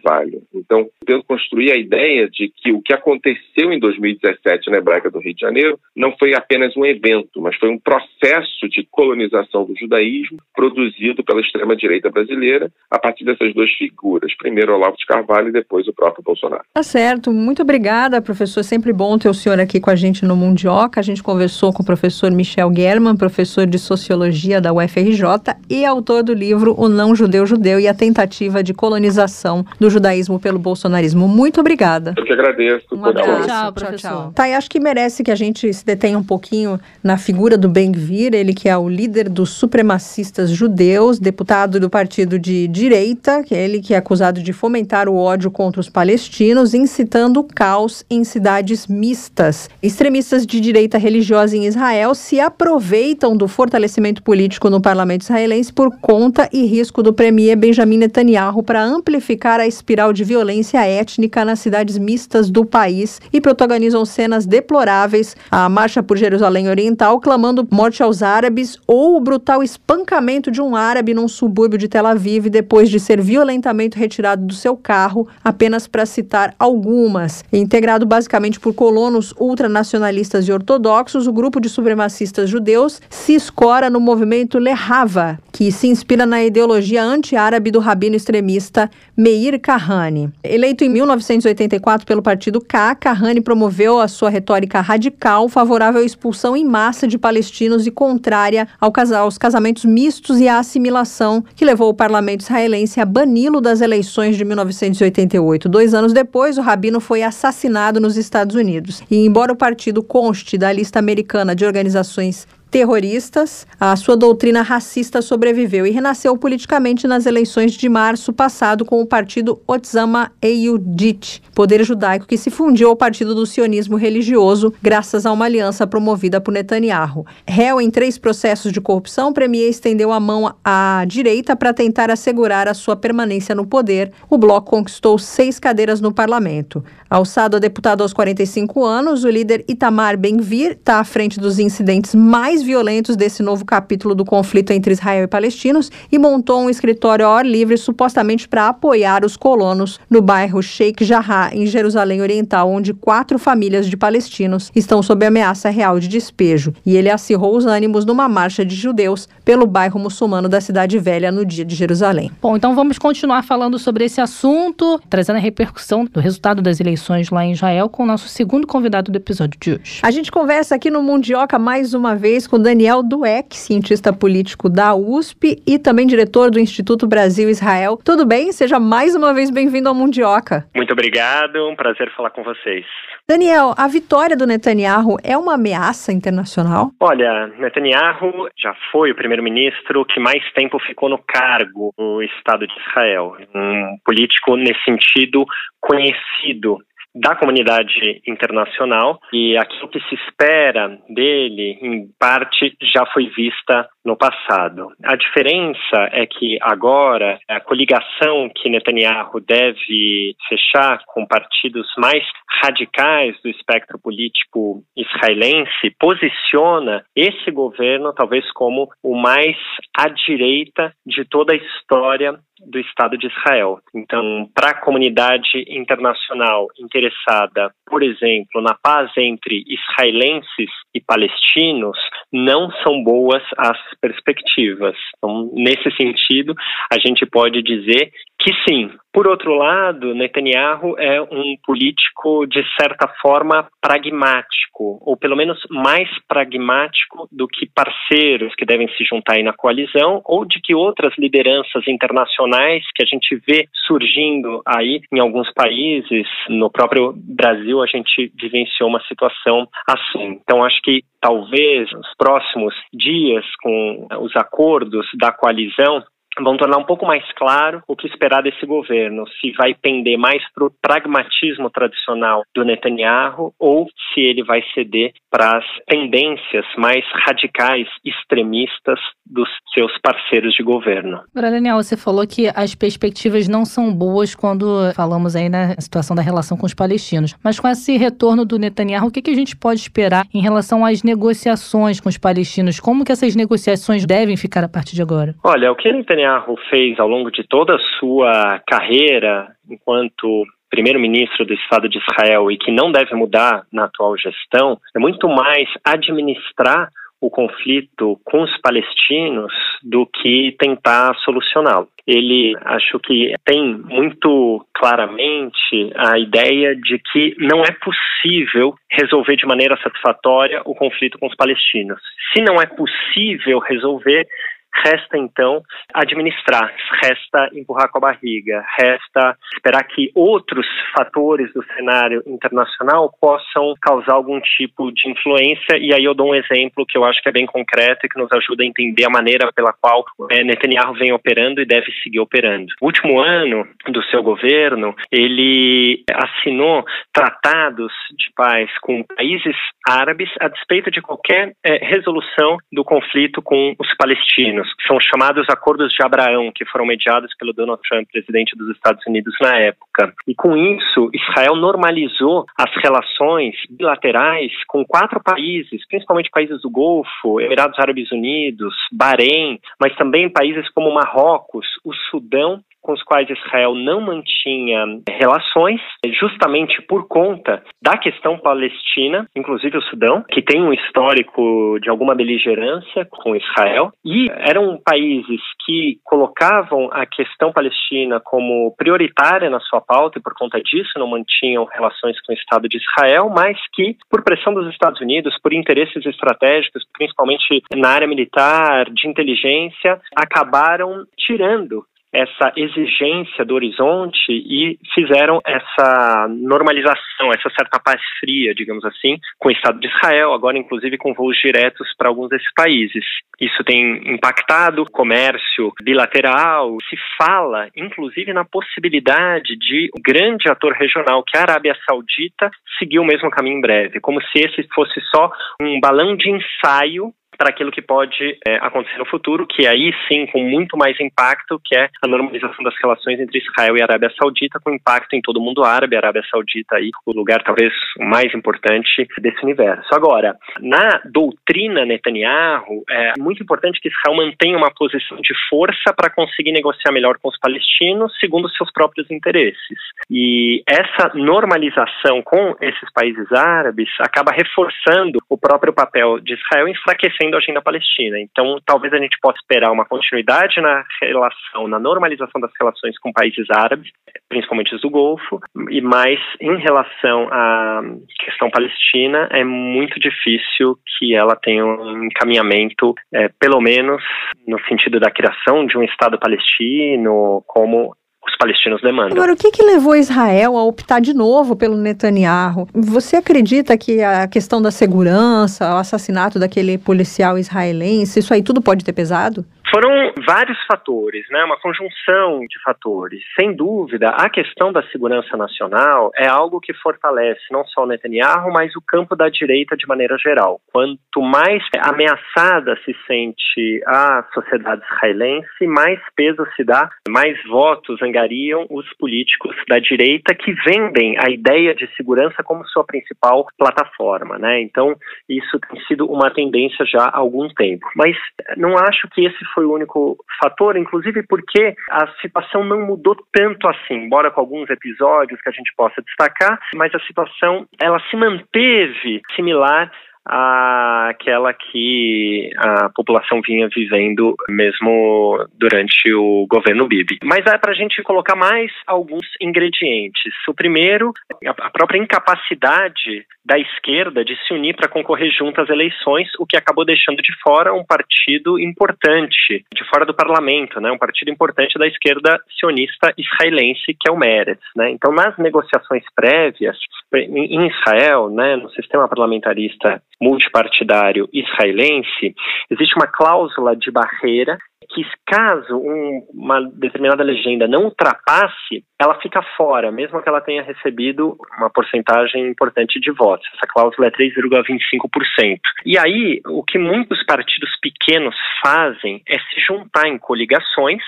Então, tento construir a ideia de que o que aconteceu em 2017 na Hebraica do Rio de Janeiro não foi apenas um evento, mas foi um processo de colonização do judaísmo produzido pela extrema-direita brasileira a partir dessas duas figuras. Primeiro Olavo de Carvalho e depois o próprio Bolsonaro. Tá certo. Muito obrigada, professor. Sempre bom ter o senhor aqui com a gente no Mundioca. A gente conversou com o professor Michel German, professor de Sociologia da UFRJ e autor do livro O Não Judeu Judeu e a Tentativa de Colonização do Judaísmo pelo Bolsonarismo. Muito obrigada. Eu que agradeço. Um abraço. Tchau, professor. Tchau, tchau. Tá, e acho que merece que a gente se detenha um pouquinho na figura do Ben-Gvir, ele que é o líder dos supremacistas judeus, deputado do partido de direita, que é ele que é acusado de fomentar fomentar o ódio contra os palestinos, incitando o caos em cidades mistas. Extremistas de direita religiosa em Israel se aproveitam do fortalecimento político no parlamento israelense por conta e risco do premier Benjamin Netanyahu para amplificar a espiral de violência étnica nas cidades mistas do país e protagonizam cenas deploráveis. A marcha por Jerusalém Oriental, clamando morte aos árabes ou o brutal espancamento de um árabe num subúrbio de Tel Aviv depois de ser violentamente retirado do seu carro, apenas para citar algumas. Integrado basicamente por colonos ultranacionalistas e ortodoxos, o grupo de supremacistas judeus se escora no movimento Lehava, que se inspira na ideologia anti-árabe do rabino extremista Meir Kahane. Eleito em 1984 pelo partido K, Kahane promoveu a sua retórica radical favorável à expulsão em massa de palestinos e contrária ao aos casamentos mistos e à assimilação, que levou o parlamento israelense a bani-lo das eleições de 1988. Dois anos depois, o rabino foi assassinado nos Estados Unidos. E embora o partido conste da lista americana de organizações terroristas, a sua doutrina racista sobreviveu e renasceu politicamente nas eleições de março passado com o partido Otzama Eyudit, poder judaico que se fundiu ao partido do sionismo religioso graças a uma aliança promovida por Netanyahu. Réu em três processos de corrupção, Premier estendeu a mão à direita para tentar assegurar a sua permanência no poder. O bloco conquistou seis cadeiras no parlamento. Alçado a deputado aos 45 anos, o líder Itamar Ben-Gvir está à frente dos incidentes mais mais violentos desse novo capítulo do conflito entre Israel e palestinos e montou um escritório ao ar livre supostamente para apoiar os colonos no bairro Sheikh Jarrah, em Jerusalém Oriental, onde quatro famílias de palestinos estão sob ameaça real de despejo. E ele acirrou os ânimos numa marcha de judeus pelo bairro muçulmano da Cidade Velha no dia de Jerusalém. Bom, então vamos continuar falando sobre esse assunto, trazendo a repercussão do resultado das eleições lá em Israel com o nosso segundo convidado do episódio de hoje. A gente conversa aqui no Mundioca mais uma vez com Daniel Dueck, cientista político da USP e também diretor do Instituto Brasil-Israel. Tudo bem? Seja mais uma vez bem-vindo ao Mundioca. Muito obrigado, um prazer falar com vocês. Daniel, a vitória do Netanyahu é uma ameaça internacional? Olha, Netanyahu já foi o primeiro-ministro que mais tempo ficou no cargo no Estado de Israel. Um político, nesse sentido, conhecido da comunidade internacional e aquilo que se espera dele, em parte, já foi vista no passado. A diferença é que agora a coligação que Netanyahu deve fechar com partidos mais radicais do espectro político israelense posiciona esse governo talvez como o mais à direita de toda a história do Estado de Israel. Então, para a comunidade internacional interessada, por exemplo, na paz entre israelenses e palestinos, não são boas as perspectivas. Então, nesse sentido, a gente pode dizer que sim. Por outro lado, Netanyahu é um político, de certa forma, pragmático, ou pelo menos mais pragmático do que parceiros que devem se juntar aí na coalizão, ou de que outras lideranças internacionais que a gente vê surgindo aí em alguns países, no próprio Brasil, a gente vivenciou uma situação assim. Então, acho que talvez nos próximos dias, com os acordos da coalizão, vão tornar um pouco mais claro o que esperar desse governo, se vai pender mais para o pragmatismo tradicional do Netanyahu ou se ele vai ceder para as tendências mais radicais, extremistas dos seus parceiros de governo. Agora, Daniel, você falou que as perspectivas não são boas quando falamos aí na situação da relação com os palestinos. Mas com esse retorno do Netanyahu, o que, que a gente pode esperar em relação às negociações com os palestinos? Como que essas negociações devem ficar a partir de agora? Olha, o que Netanyahu fez ao longo de toda a sua carreira enquanto primeiro-ministro do Estado de Israel e que não deve mudar na atual gestão é muito mais administrar o conflito com os palestinos do que tentar solucioná-lo. Ele acho que tem muito claramente a ideia de que não é possível resolver de maneira satisfatória o conflito com os palestinos. Se não é possível resolver, Resta então administrar, resta empurrar com a barriga, resta esperar que outros fatores do cenário internacional possam causar algum tipo de influência. E aí eu dou um exemplo que eu acho que é bem concreto e que nos ajuda a entender a maneira pela qual é, Netanyahu vem operando e deve seguir operando. O último ano do seu governo, ele assinou tratados de paz com países árabes a despeito de qualquer é, resolução do conflito com os palestinos são chamados Acordos de Abraão, que foram mediados pelo Donald Trump, presidente dos Estados Unidos na época. E com isso, Israel normalizou as relações bilaterais com quatro países, principalmente países do Golfo, Emirados Árabes Unidos, Bahrein, mas também países como Marrocos, o Sudão com os quais Israel não mantinha relações, justamente por conta da questão palestina, inclusive o Sudão, que tem um histórico de alguma beligerância com Israel, e eram países que colocavam a questão palestina como prioritária na sua pauta e por conta disso não mantinham relações com o Estado de Israel, mas que, por pressão dos Estados Unidos, por interesses estratégicos, principalmente na área militar, de inteligência, acabaram tirando essa exigência do horizonte e fizeram essa normalização, essa certa paz fria, digamos assim, com o Estado de Israel, agora inclusive com voos diretos para alguns desses países. Isso tem impactado o comércio bilateral, se fala inclusive na possibilidade de um grande ator regional, que é a Arábia Saudita, seguir o mesmo caminho em breve, como se esse fosse só um balão de ensaio para aquilo que pode é, acontecer no futuro, que aí sim com muito mais impacto, que é a normalização das relações entre Israel e Arábia Saudita, com impacto em todo o mundo árabe, a Arábia Saudita aí o lugar talvez mais importante desse universo. Agora, na doutrina Netanyahu, é muito importante que Israel mantenha uma posição de força para conseguir negociar melhor com os palestinos, segundo seus próprios interesses. E essa normalização com esses países árabes acaba reforçando o próprio papel de Israel, enfraquecendo a agenda palestina. Então, talvez a gente possa esperar uma continuidade na relação, na normalização das relações com países árabes, principalmente os do Golfo, e mais em relação à questão palestina, é muito difícil que ela tenha um encaminhamento, é, pelo menos no sentido da criação de um Estado palestino, como os palestinos demandam. Agora, o que, que levou Israel a optar de novo pelo Netanyahu? Você acredita que a questão da segurança, o assassinato daquele policial israelense, isso aí tudo pode ter pesado? Foram vários fatores, né? Uma conjunção de fatores. Sem dúvida, a questão da segurança nacional é algo que fortalece não só o Netanyahu, mas o campo da direita de maneira geral. Quanto mais ameaçada se sente a sociedade israelense, mais peso se dá, mais votos angariam os políticos da direita que vendem a ideia de segurança como sua principal plataforma, né? Então, isso tem sido uma tendência já há algum tempo. Mas não acho que esse foi foi o único fator, inclusive porque a situação não mudou tanto assim, embora com alguns episódios que a gente possa destacar, mas a situação ela se manteve similar àquela que a população vinha vivendo mesmo durante o governo Bibi. Mas é para a gente colocar mais alguns ingredientes. O primeiro, a própria incapacidade da esquerda de se unir para concorrer junto às eleições, o que acabou deixando de fora um partido importante, de fora do parlamento, né, um partido importante da esquerda sionista israelense, que é o Meretz. Né. Então, nas negociações prévias, em Israel, né, no sistema parlamentarista multipartidário israelense, existe uma cláusula de barreira que caso um, uma determinada legenda não ultrapasse, ela fica fora, mesmo que ela tenha recebido uma porcentagem importante de votos. Essa cláusula é 3,25%. E aí, o que muitos partidos pequenos fazem é se juntar em coligações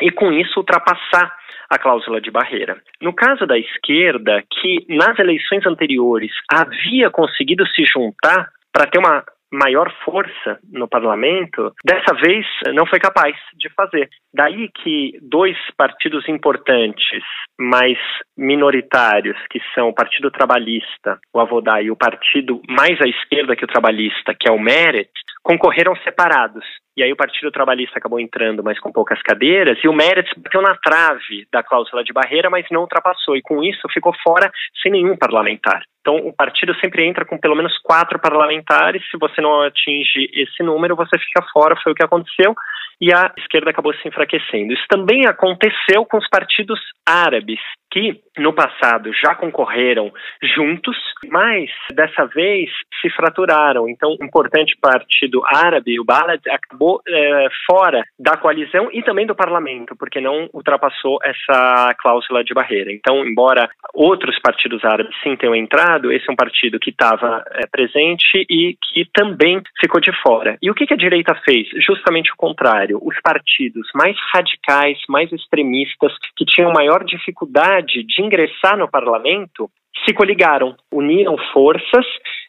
e com isso ultrapassar a cláusula de barreira. No caso da esquerda, que nas eleições anteriores havia conseguido se juntar para ter uma maior força no parlamento, dessa vez não foi capaz de fazer. Daí que dois partidos importantes, mas minoritários, que são o Partido Trabalhista, o Avodá, e o partido mais à esquerda que o Trabalhista, que é o Meret, concorreram separados. E aí o Partido Trabalhista acabou entrando, mas com poucas cadeiras, e o Meretz bateu na trave da cláusula de barreira, mas não ultrapassou, e com isso ficou fora sem nenhum parlamentar. Então, o partido sempre entra com pelo menos quatro parlamentares. Se você não atinge esse número, você fica fora. Foi o que aconteceu e a esquerda acabou se enfraquecendo. Isso também aconteceu com os partidos árabes, que no passado já concorreram juntos, mas dessa vez se fraturaram. Então, o importante partido árabe, o Balad, acabou é, fora da coalizão e também do parlamento, porque não ultrapassou essa cláusula de barreira. Então, embora outros partidos árabes sim tenham entrado, lado, esse é um partido que estava é, presente e que também ficou de fora. E o que, que a direita fez? Justamente o contrário. Os partidos mais radicais, mais extremistas, que tinham maior dificuldade de ingressar no parlamento, se coligaram, uniram forças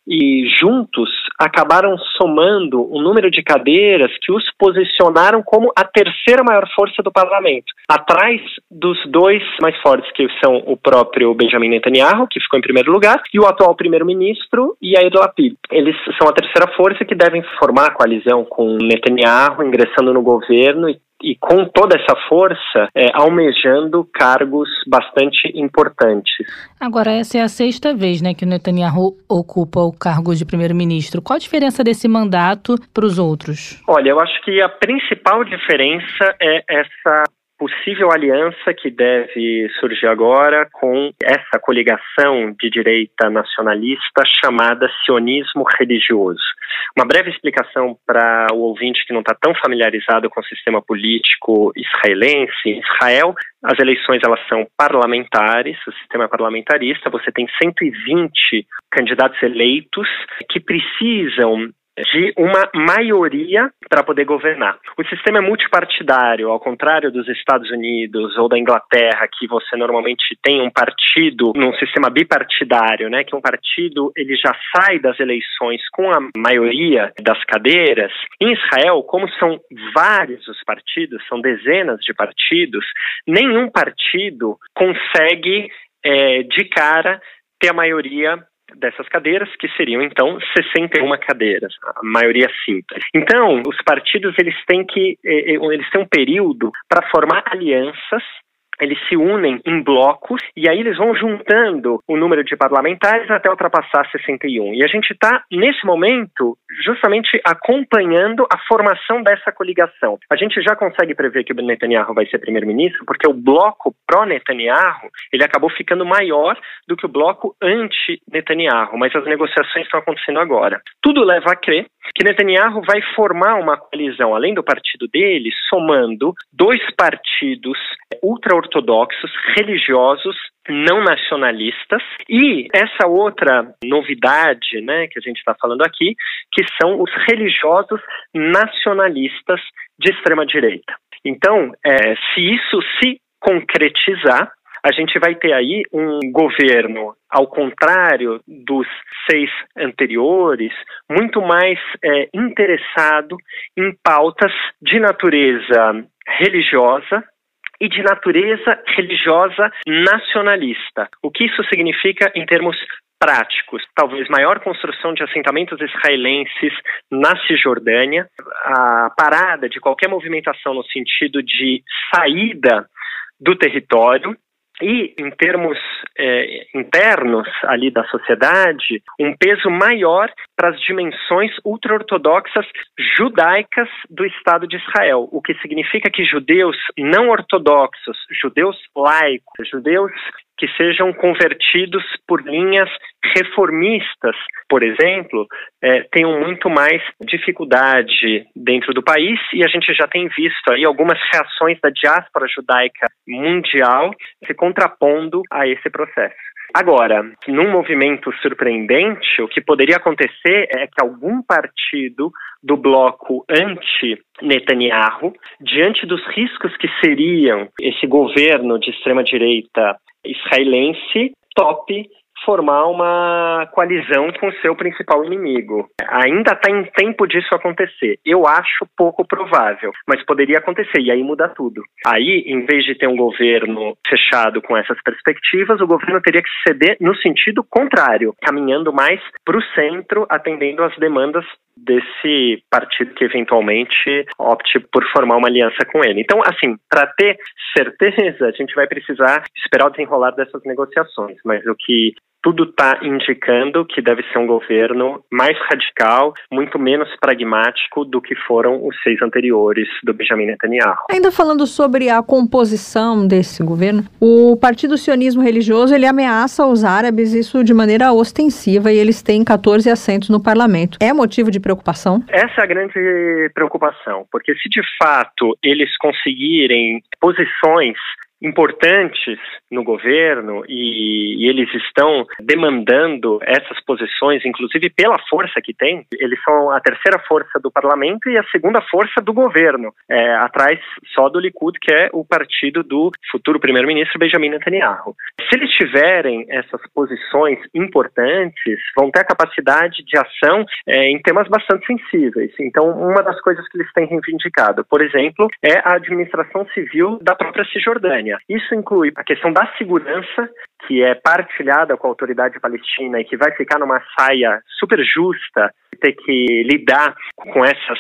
e juntos acabaram somando um número de cadeiras que os posicionaram como a terceira maior força do parlamento, atrás dos dois mais fortes, que são o próprio Benjamin Netanyahu, que ficou em primeiro lugar, e o atual primeiro-ministro Yair Lapid. Eles são a terceira força que devem formar a coalizão com Netanyahu ingressando no governo e e com toda essa força é, almejando cargos bastante importantes. Agora, essa é a sexta vez né, que o Netanyahu ocupa o cargo de primeiro-ministro. Qual a diferença desse mandato para os outros? Olha, eu acho que a principal diferença é essa possível aliança que deve surgir agora com essa coligação de direita nacionalista chamada sionismo religioso. Uma breve explicação para o ouvinte que não está tão familiarizado com o sistema político israelense. Em Israel, as eleições elas são parlamentares, o sistema é parlamentarista, você tem 120 candidatos eleitos que precisam de uma maioria para poder governar. O sistema é multipartidário, ao contrário dos Estados Unidos ou da Inglaterra, que você normalmente tem um partido num sistema bipartidário, né, que um partido ele já sai das eleições com a maioria das cadeiras. Em Israel, como são vários os partidos, são dezenas de partidos, nenhum partido consegue é, de cara ter a maioria dessas cadeiras, que seriam então 61 cadeiras, a maioria simples. Então, os partidos eles têm que eh, eh, eles têm um período para formar alianças eles se unem em blocos e aí eles vão juntando o número de parlamentares até ultrapassar 61. E a gente está, nesse momento, justamente acompanhando a formação dessa coligação. A gente já consegue prever que o Netanyahu vai ser primeiro-ministro porque o bloco pró-Netanyahu ele acabou ficando maior do que o bloco anti-Netanyahu, mas as negociações estão acontecendo agora. Tudo leva a crer que Netanyahu vai formar uma coalizão, além do partido dele, somando dois partidos ultra-ortodoxos, religiosos, não nacionalistas, e essa outra novidade né, que a gente está falando aqui, que são os religiosos nacionalistas de extrema-direita. Então, é, se isso se concretizar, a gente vai ter aí um governo, ao contrário dos seis anteriores, muito mais é, interessado em pautas de natureza religiosa, e de natureza religiosa nacionalista. O que isso significa em termos práticos, talvez maior construção de assentamentos israelenses na Cisjordânia, a parada de qualquer movimentação no sentido de saída do território e, em termos é, internos ali da sociedade, um peso maior para as dimensões ultra-ortodoxas judaicas do Estado de Israel, o que significa que judeus não ortodoxos, judeus laicos, judeus que sejam convertidos por linhas reformistas, por exemplo, é, tenham muito mais dificuldade dentro do país e a gente já tem visto aí algumas reações da diáspora judaica mundial se contrapondo a esse processo. Agora, num movimento surpreendente, o que poderia acontecer é que algum partido do bloco anti-Netanyahu, diante dos riscos que seriam esse governo de extrema-direita israelense tope formar uma coalizão com seu principal inimigo. Ainda está em tempo disso acontecer. Eu acho pouco provável, mas poderia acontecer e aí muda tudo. Aí, em vez de ter um governo fechado com essas perspectivas, o governo teria que ceder no sentido contrário, caminhando mais para o centro, atendendo às demandas desse partido que eventualmente opte por formar uma aliança com ele. Então, assim, para ter certeza, a gente vai precisar esperar o desenrolar dessas negociações, mas o que tudo está indicando que deve ser um governo mais radical, muito menos pragmático do que foram os seis anteriores do Benjamin Netanyahu. Ainda falando sobre a composição desse governo, o Partido Sionismo Religioso ele ameaça os árabes isso de maneira ostensiva e eles têm 14 assentos no parlamento. É motivo de preocupação? Essa é a grande preocupação, porque se de fato eles conseguirem posições importantes no governo e, e, eles estão demandando essas posições, inclusive pela força que tem. Eles são a terceira força do parlamento e a segunda força do governo, é, atrás só do Likud, que é o partido do futuro primeiro-ministro Benjamin Netanyahu. Se eles tiverem essas posições importantes, vão ter a capacidade de ação é, em temas bastante sensíveis. Então, uma das coisas que eles têm reivindicado, por exemplo, é a administração civil da própria Cisjordânia. Isso inclui a questão da segurança, que é partilhada com a autoridade palestina e que vai ficar numa saia super justa, ter que lidar com essas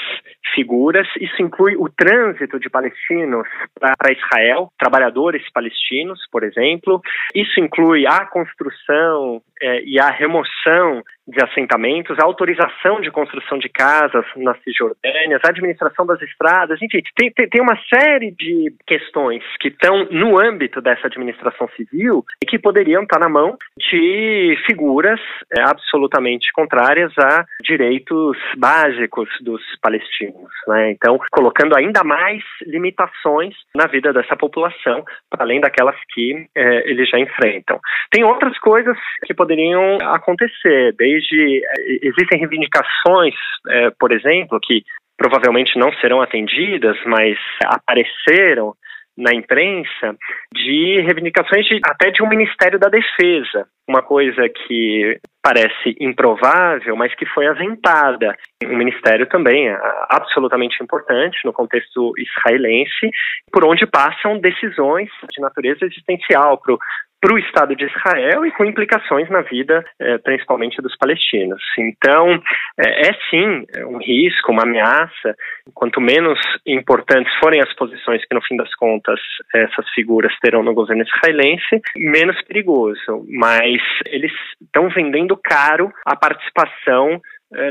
figuras. Isso inclui o trânsito de palestinos para Israel, trabalhadores palestinos, por exemplo. Isso inclui a construção é, e a remoção de assentamentos, a autorização de construção de casas nas Cisjordânias, a administração das estradas, enfim, tem, tem, tem uma série de questões que estão no âmbito dessa administração civil e que poderiam estar na mão de figuras é, absolutamente contrárias a direitos básicos dos palestinos. Né? Então, colocando ainda mais limitações na vida dessa população, para além daquelas que é, eles já enfrentam. Tem outras coisas que poderiam acontecer. Desde eh, existem reivindicações, é, por exemplo, que provavelmente não serão atendidas, mas apareceram na imprensa de reivindicações de, até de um Ministério da Defesa, uma coisa que parece improvável, mas que foi aventada. Um ministério também absolutamente importante no contexto israelense, por onde passam decisões de natureza existencial para o para o Estado de Israel e com implicações na vida, é, principalmente dos palestinos. Então, é, é sim é um risco, uma ameaça. Quanto menos importantes forem as posições que, no fim das contas, essas figuras terão no governo israelense, menos perigoso. Mas eles estão vendendo caro a participação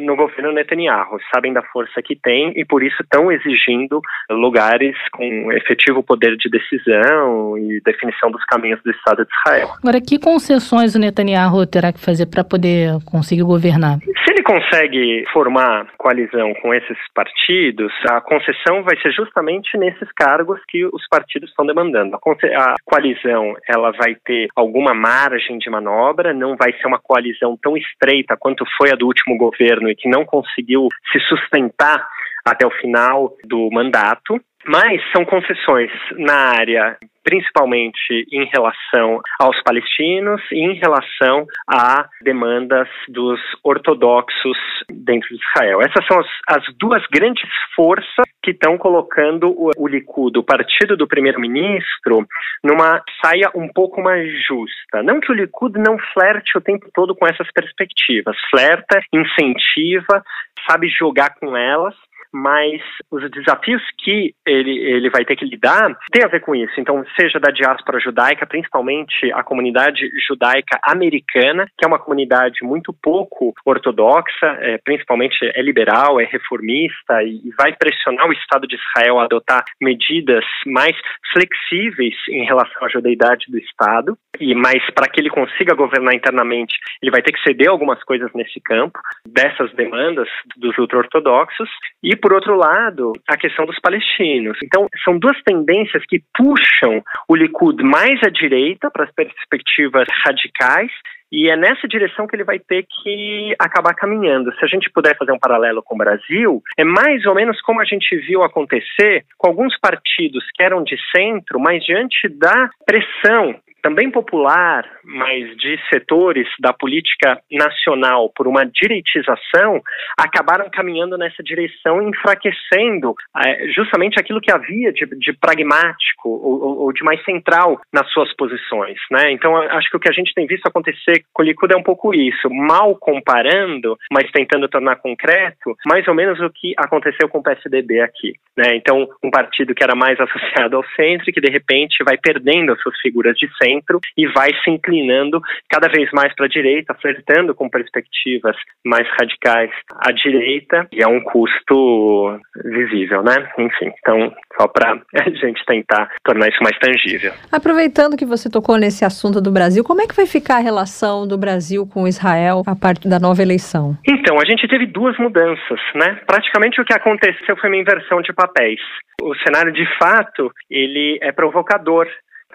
no governo Netanyahu, sabem da força que tem e por isso estão exigindo lugares com efetivo poder de decisão e definição dos caminhos do Estado de Israel. Agora, que concessões o Netanyahu terá que fazer para poder conseguir governar? Se ele consegue formar coalizão com esses partidos, a concessão vai ser justamente nesses cargos que os partidos estão demandando. A, coalizão ela vai ter alguma margem de manobra, não vai ser uma coalizão tão estreita quanto foi a do último governo governo e que não conseguiu se sustentar até o final do mandato, mas são concessões na área principalmente em relação aos palestinos e em relação a demandas dos ortodoxos dentro de Israel. Essas são as, as duas grandes forças que estão colocando o, o Likud, o partido do primeiro-ministro, numa saia um pouco mais justa. Não que o Likud não flerte o tempo todo com essas perspectivas, flerta, incentiva, sabe jogar com elas, mas os desafios que ele, ele vai ter que lidar tem a ver com isso. Então, seja da diáspora judaica, principalmente a comunidade judaica americana, que é uma comunidade muito pouco ortodoxa, é, principalmente é liberal, é reformista e, e vai pressionar o Estado de Israel a adotar medidas mais flexíveis em relação à judeidade do Estado. E mas para que ele consiga governar internamente, ele vai ter que ceder algumas coisas nesse campo dessas demandas dos ultra-ortodoxos e por outro lado, a questão dos palestinos. Então, são duas tendências que puxam o Likud mais à direita para as perspectivas radicais e é nessa direção que ele vai ter que acabar caminhando. Se a gente puder fazer um paralelo com o Brasil, é mais ou menos como a gente viu acontecer com alguns partidos que eram de centro, mas diante da pressão também popular, mas de setores da política nacional por uma direitização, acabaram caminhando nessa direção, enfraquecendo é, justamente aquilo que havia de, de pragmático ou, ou, de mais central nas suas posições. Né? Então, acho que o que a gente tem visto acontecer com o Likud é um pouco isso, mal comparando, mas tentando tornar concreto, mais ou menos o que aconteceu com o PSDB aqui. Né? Então, um partido que era mais associado ao centro e que, de repente, vai perdendo as suas figuras de centro centro e vai se inclinando cada vez mais para a direita, flertando com perspectivas mais radicais à direita, e é um custo visível, né? Enfim, então, só para a gente tentar tornar isso mais tangível. Aproveitando que você tocou nesse assunto do Brasil, como é que vai ficar a relação do Brasil com Israel a partir da nova eleição? Então, a gente teve duas mudanças, né? Praticamente o que aconteceu foi uma inversão de papéis. O cenário, de fato, ele é provocador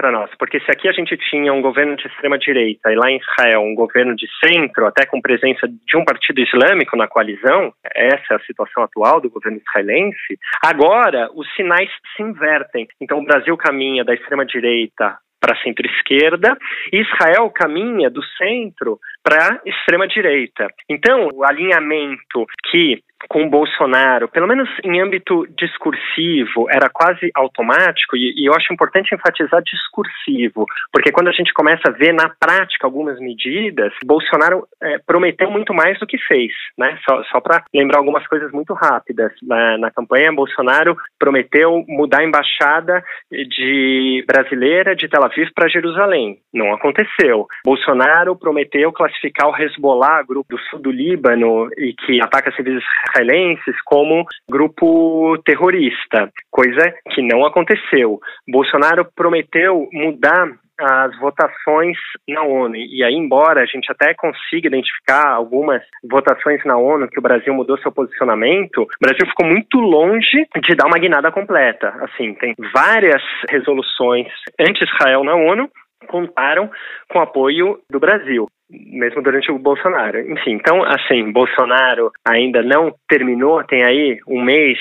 para nós, porque se aqui a gente tinha um governo de extrema direita e lá em Israel um governo de centro, até com presença de um partido islâmico na coalizão, essa é a situação atual do governo israelense. Agora os sinais se invertem. Então o Brasil caminha da extrema direita para centro-esquerda Israel caminha do centro para extrema-direita. Então, o alinhamento que com Bolsonaro, pelo menos em âmbito discursivo, era quase automático, e, e, eu acho importante enfatizar discursivo, porque quando a gente começa a ver na prática algumas medidas, Bolsonaro é, prometeu muito mais do que fez, né? Só, só para lembrar algumas coisas muito rápidas. Na, na campanha, Bolsonaro prometeu mudar a embaixada de brasileira de Tel Aviv para Jerusalém. Não aconteceu. Bolsonaro prometeu classificar o Hezbollah, grupo do sul do Líbano, e que ataca civis israelenses como grupo terrorista, coisa que não aconteceu. Bolsonaro prometeu mudar as votações na ONU. E aí, embora a gente até consiga identificar algumas votações na ONU que o Brasil mudou seu posicionamento, o Brasil ficou muito longe de dar uma guinada completa. Assim, tem várias resoluções anti-Israel na ONU contaram com apoio do Brasil mesmo durante o Bolsonaro. Enfim, então, assim, Bolsonaro ainda não terminou, tem aí um mês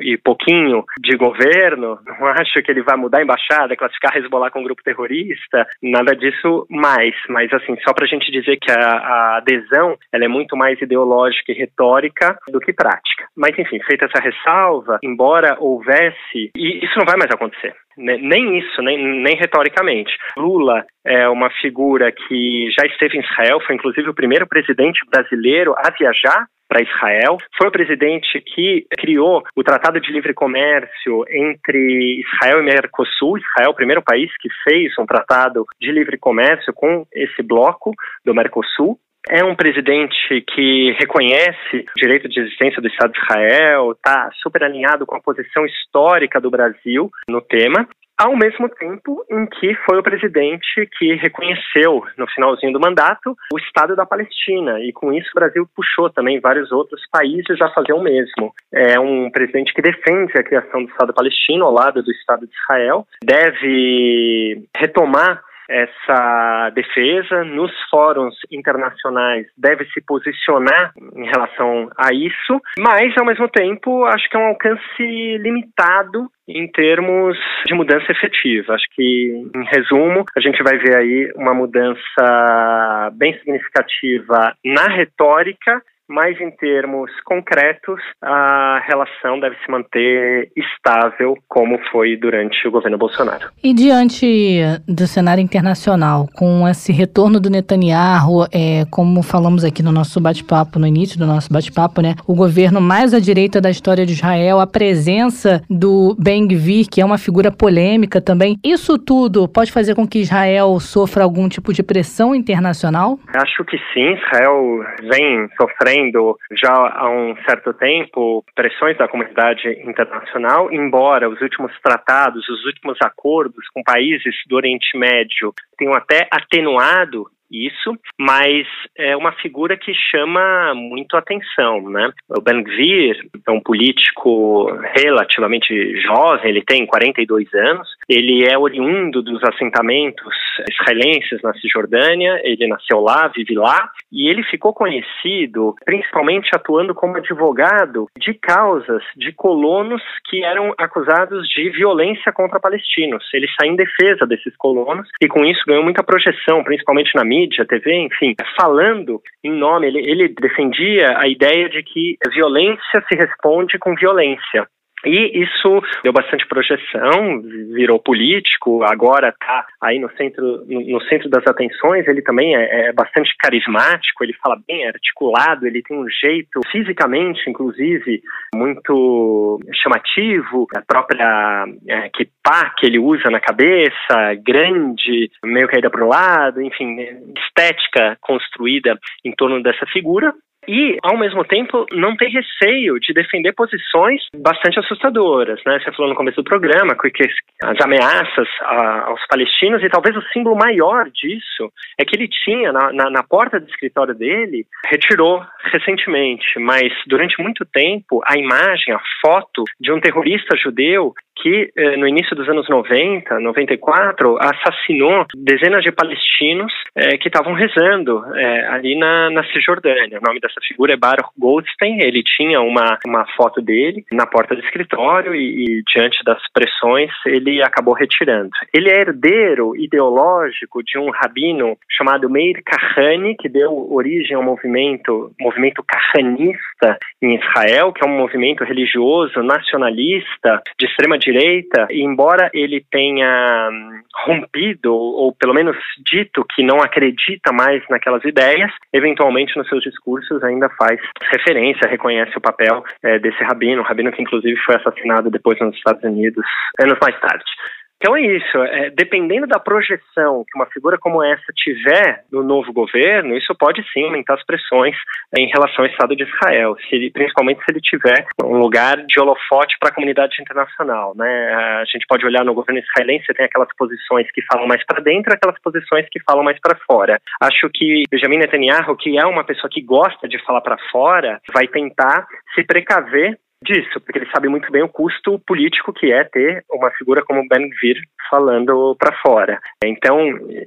e pouquinho de governo, não acho que ele vai mudar a embaixada, classificar Hezbollah como grupo terrorista, nada disso mais, mas assim, só para a gente dizer que a, a, adesão ela é muito mais ideológica e retórica do que prática. Mas enfim, feita essa ressalva, embora houvesse, e isso não vai mais acontecer, né? nem isso, nem, nem retoricamente. Lula é uma figura que já esteve em Israel, foi inclusive o primeiro presidente brasileiro a viajar para Israel. Foi o presidente que criou o Tratado de Livre Comércio entre Israel e Mercosul. Israel, o primeiro país que fez um tratado de livre comércio com esse bloco do Mercosul. É um presidente que reconhece o direito de existência do Estado de Israel, está super alinhado com a posição histórica do Brasil no tema ao mesmo tempo em que foi o presidente que reconheceu, no finalzinho do mandato, o Estado da Palestina. E com isso o Brasil puxou também vários outros países a fazer o mesmo. É um presidente que defende a criação do Estado palestino ao lado do Estado de Israel, deve retomar essa defesa nos fóruns internacionais deve se posicionar em relação a isso, mas ao mesmo tempo acho que é um alcance limitado em termos de mudança efetiva. Acho que, em resumo, a gente vai ver aí uma mudança bem significativa na retórica mas em termos concretos, a relação deve se manter estável, como foi durante o governo Bolsonaro. E diante do cenário internacional, com esse retorno do Netanyahu, é, como falamos aqui no nosso bate-papo, no início do nosso bate-papo, né, o governo mais à direita da história de Israel, a presença do Ben-Gvir, que é uma figura polêmica também, isso tudo pode fazer com que Israel sofra algum tipo de pressão internacional? Acho que sim. Israel vem sofrendo sofrendo já há um certo tempo pressões da comunidade internacional, embora os últimos tratados, os últimos acordos com países do Oriente Médio tenham até atenuado isso, mas é uma figura que chama muito atenção, né? O Ben Gvir é um político relativamente jovem, ele tem 42 anos, ele é oriundo dos assentamentos israelenses na Cisjordânia, ele nasceu lá, vive lá, e ele ficou conhecido principalmente atuando como advogado de causas de colonos que eram acusados de violência contra palestinos. Ele saiu em defesa desses colonos e com isso ganhou muita projeção, principalmente na mídia, TV, enfim, falando em nome, ele, ele defendia a ideia de que violência se responde com violência. E isso deu bastante projeção, virou político, agora está aí no centro, no, centro das atenções. Ele também é, é, bastante carismático, ele fala bem, articulado, ele tem um jeito, fisicamente, inclusive, muito chamativo. A própria é, pá que ele usa na cabeça, grande, meio caída para o lado, enfim, estética construída em torno dessa figura e, ao mesmo tempo, não ter receio de defender posições bastante assustadoras. Né? Você falou no começo do programa que as ameaças aos palestinos, e talvez o símbolo maior disso é que ele tinha na, na, na porta do escritório dele, retirou recentemente, mas durante muito tempo a imagem, a foto de um terrorista judeu que eh, no início dos anos 90, 94, assassinou dezenas de palestinos eh, que estavam rezando eh, ali na, na Cisjordânia. O nome dessa figura é Baruch Goldstein. Ele tinha uma, uma foto dele na porta do escritório e, e diante das pressões ele acabou retirando. Ele é herdeiro ideológico de um rabino chamado Meir Kahane, que deu origem ao movimento, movimento kahanista em Israel, que é um movimento religioso nacionalista de extrema direita, embora ele tenha hum, rompido, ou pelo menos dito que não acredita mais naquelas ideias, eventualmente nos seus discursos ainda faz referência, reconhece o papel é, desse rabino, rabino que inclusive foi assassinado depois nos Estados Unidos, anos mais tarde. Então é isso. É, dependendo da projeção que uma figura como essa tiver no novo governo, isso pode sim aumentar as pressões é, em relação ao Estado de Israel, se principalmente se ele tiver um lugar de holofote para a comunidade internacional. Né? A gente pode olhar no governo israelense, tem aquelas posições que falam mais para dentro, aquelas posições que falam mais para fora. Acho que Benjamin Netanyahu, que é uma pessoa que gosta de falar para fora, vai tentar se precaver disso, porque ele sabe muito bem o custo político que é ter uma figura como Ben Gvir falando para fora. Então,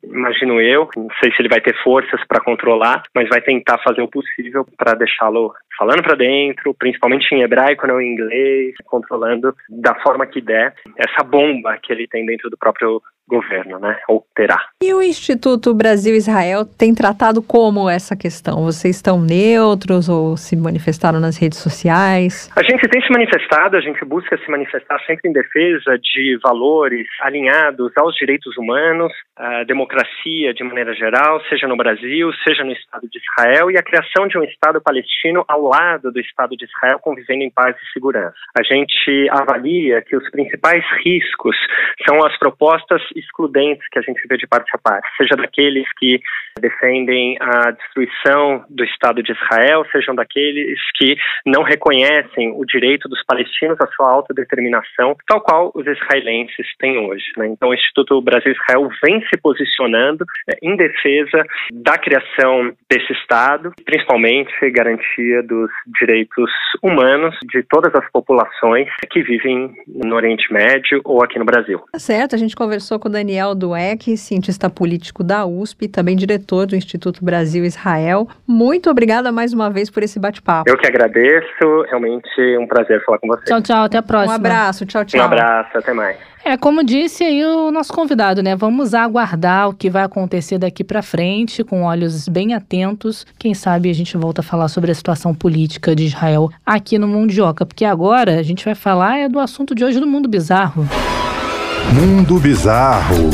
imagino eu, não sei se ele vai ter forças para controlar, mas vai tentar fazer o possível para deixá-lo falando para dentro, principalmente em hebraico, não em inglês, controlando da forma que der essa bomba que ele tem dentro do próprio governo, né? Ou terá. E o Instituto Brasil-Israel tem tratado como essa questão? Vocês estão neutros ou se manifestaram nas redes sociais? A gente tem se manifestado, a gente busca se manifestar sempre em defesa de valores alinhados aos direitos humanos, à democracia de maneira geral, seja no Brasil, seja no Estado de Israel, e a criação de um Estado palestino ao lado do Estado de Israel, convivendo em paz e segurança. A gente avalia que os principais riscos são as propostas excludentes que a gente vê de parte a parte, seja daqueles que defendem a destruição do Estado de Israel, sejam daqueles que não reconhecem o direito dos palestinos à sua autodeterminação, tal qual os israelenses têm hoje. Né? Então, o Instituto Brasil-Israel vem se posicionando né, em defesa da criação desse Estado, principalmente garantia dos direitos humanos de todas as populações que vivem no Oriente Médio ou aqui no Brasil. Tá certo, a gente conversou com o Daniel Dueck, cientista político da USP, também diretor do Instituto Brasil-Israel. Muito obrigada mais uma vez por esse bate-papo. Eu que agradeço, realmente um prazer falar com você. Tchau, tchau, até a próxima. Um abraço, tchau, tchau. Um abraço, até mais. É, como disse aí o nosso convidado, né? Vamos aguardar o que vai acontecer daqui para frente, com olhos bem atentos. Quem sabe a gente volta a falar sobre a situação política de Israel aqui no Mundioca, porque agora a gente vai falar é do assunto de hoje do Mundo Bizarro. Mundo Bizarro.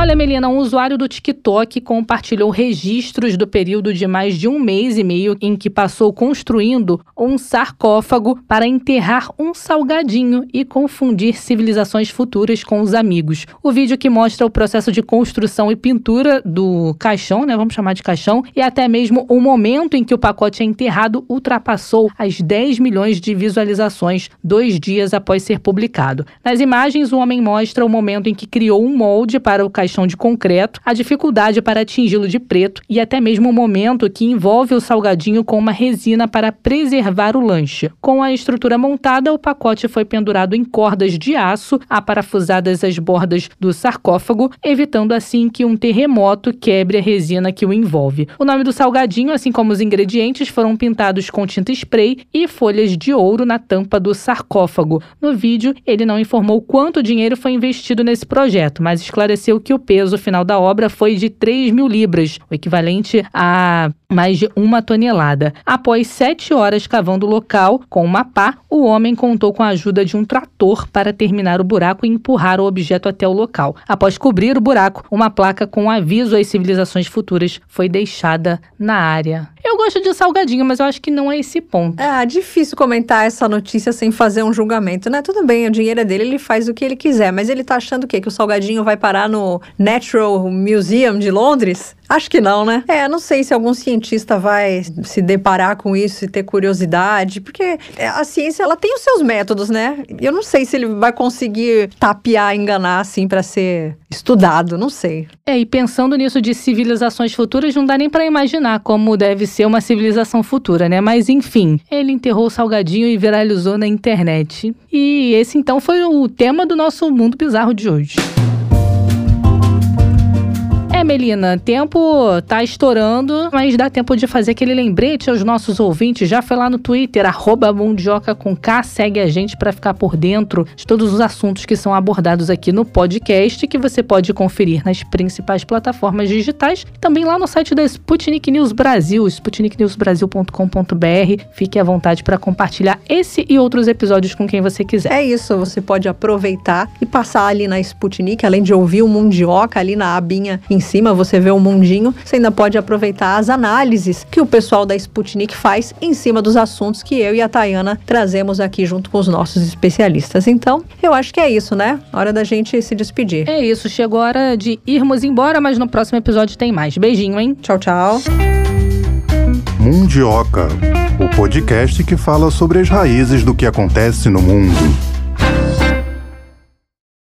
Olha, Melina, um usuário do TikTok compartilhou registros do período de mais de um mês e meio em que passou construindo um sarcófago para enterrar um salgadinho e confundir civilizações futuras com os amigos. O vídeo que mostra o processo de construção e pintura do caixão, né? Vamos chamar de caixão, e até mesmo o momento em que o pacote é enterrado ultrapassou as 10 milhões de visualizações dois dias após ser publicado. Nas imagens, o homem mostra o momento em que criou um molde para o caixão de concreto, a dificuldade para atingi-lo de preto e até mesmo o momento que envolve o salgadinho com uma resina para preservar o lanche. Com a estrutura montada, o pacote foi pendurado em cordas de aço aparafusadas às bordas do sarcófago, evitando assim que um terremoto quebre a resina que o envolve. O nome do salgadinho, assim como os ingredientes, foram pintados com tinta spray e folhas de ouro na tampa do sarcófago. No vídeo, ele não informou quanto dinheiro foi investido nesse projeto, mas esclareceu que o peso final da obra foi de 3 mil libras, o equivalente a mais de uma tonelada. Após sete horas cavando o local com uma pá, o homem contou com a ajuda de um trator para terminar o buraco e empurrar o objeto até o local. Após cobrir o buraco, uma placa com aviso às civilizações futuras foi deixada na área. Eu gosto de salgadinho, mas eu acho que não é esse ponto. É difícil comentar essa notícia sem fazer um julgamento, né? Tudo bem, o dinheiro é dele, ele faz o que ele quiser, mas ele tá achando o quê? Que o salgadinho vai parar no no Natural Museum de Londres? Acho que não, né? É, não sei se algum cientista vai se deparar com isso e ter curiosidade, porque a ciência ela tem os seus métodos, né? Eu não sei se ele vai conseguir tapear, enganar assim para ser estudado, não sei. É, e pensando nisso de civilizações futuras, não dá nem para imaginar como deve ser uma civilização futura, né? Mas enfim, ele enterrou o salgadinho e viralizou na internet. E esse então foi o tema do nosso mundo bizarro de hoje. Melina, tempo tá estourando, mas dá tempo de fazer aquele lembrete aos nossos ouvintes. Já foi lá no Twitter, arroba Mundioca com K, segue a gente para ficar por dentro de todos os assuntos que são abordados aqui no podcast, que você pode conferir nas principais plataformas digitais e também lá no site da Sputnik News Brasil, sputniknewsbrasil.com.br. Fique à vontade para compartilhar esse e outros episódios com quem você quiser. É isso, você pode aproveitar e passar ali na Sputnik, além de ouvir o Mundioca ali na abinha em cima, você vê o mundinho, você ainda pode aproveitar as análises que o pessoal da Sputnik faz em cima dos assuntos que eu e a Tayana trazemos aqui junto com os nossos especialistas. Então, eu acho que é isso, né? Hora da gente se despedir. É isso, chegou a hora de irmos embora, mas no próximo episódio tem mais. Beijinho, hein? Tchau, tchau. Mundioca, o podcast que fala sobre as raízes do que acontece no mundo.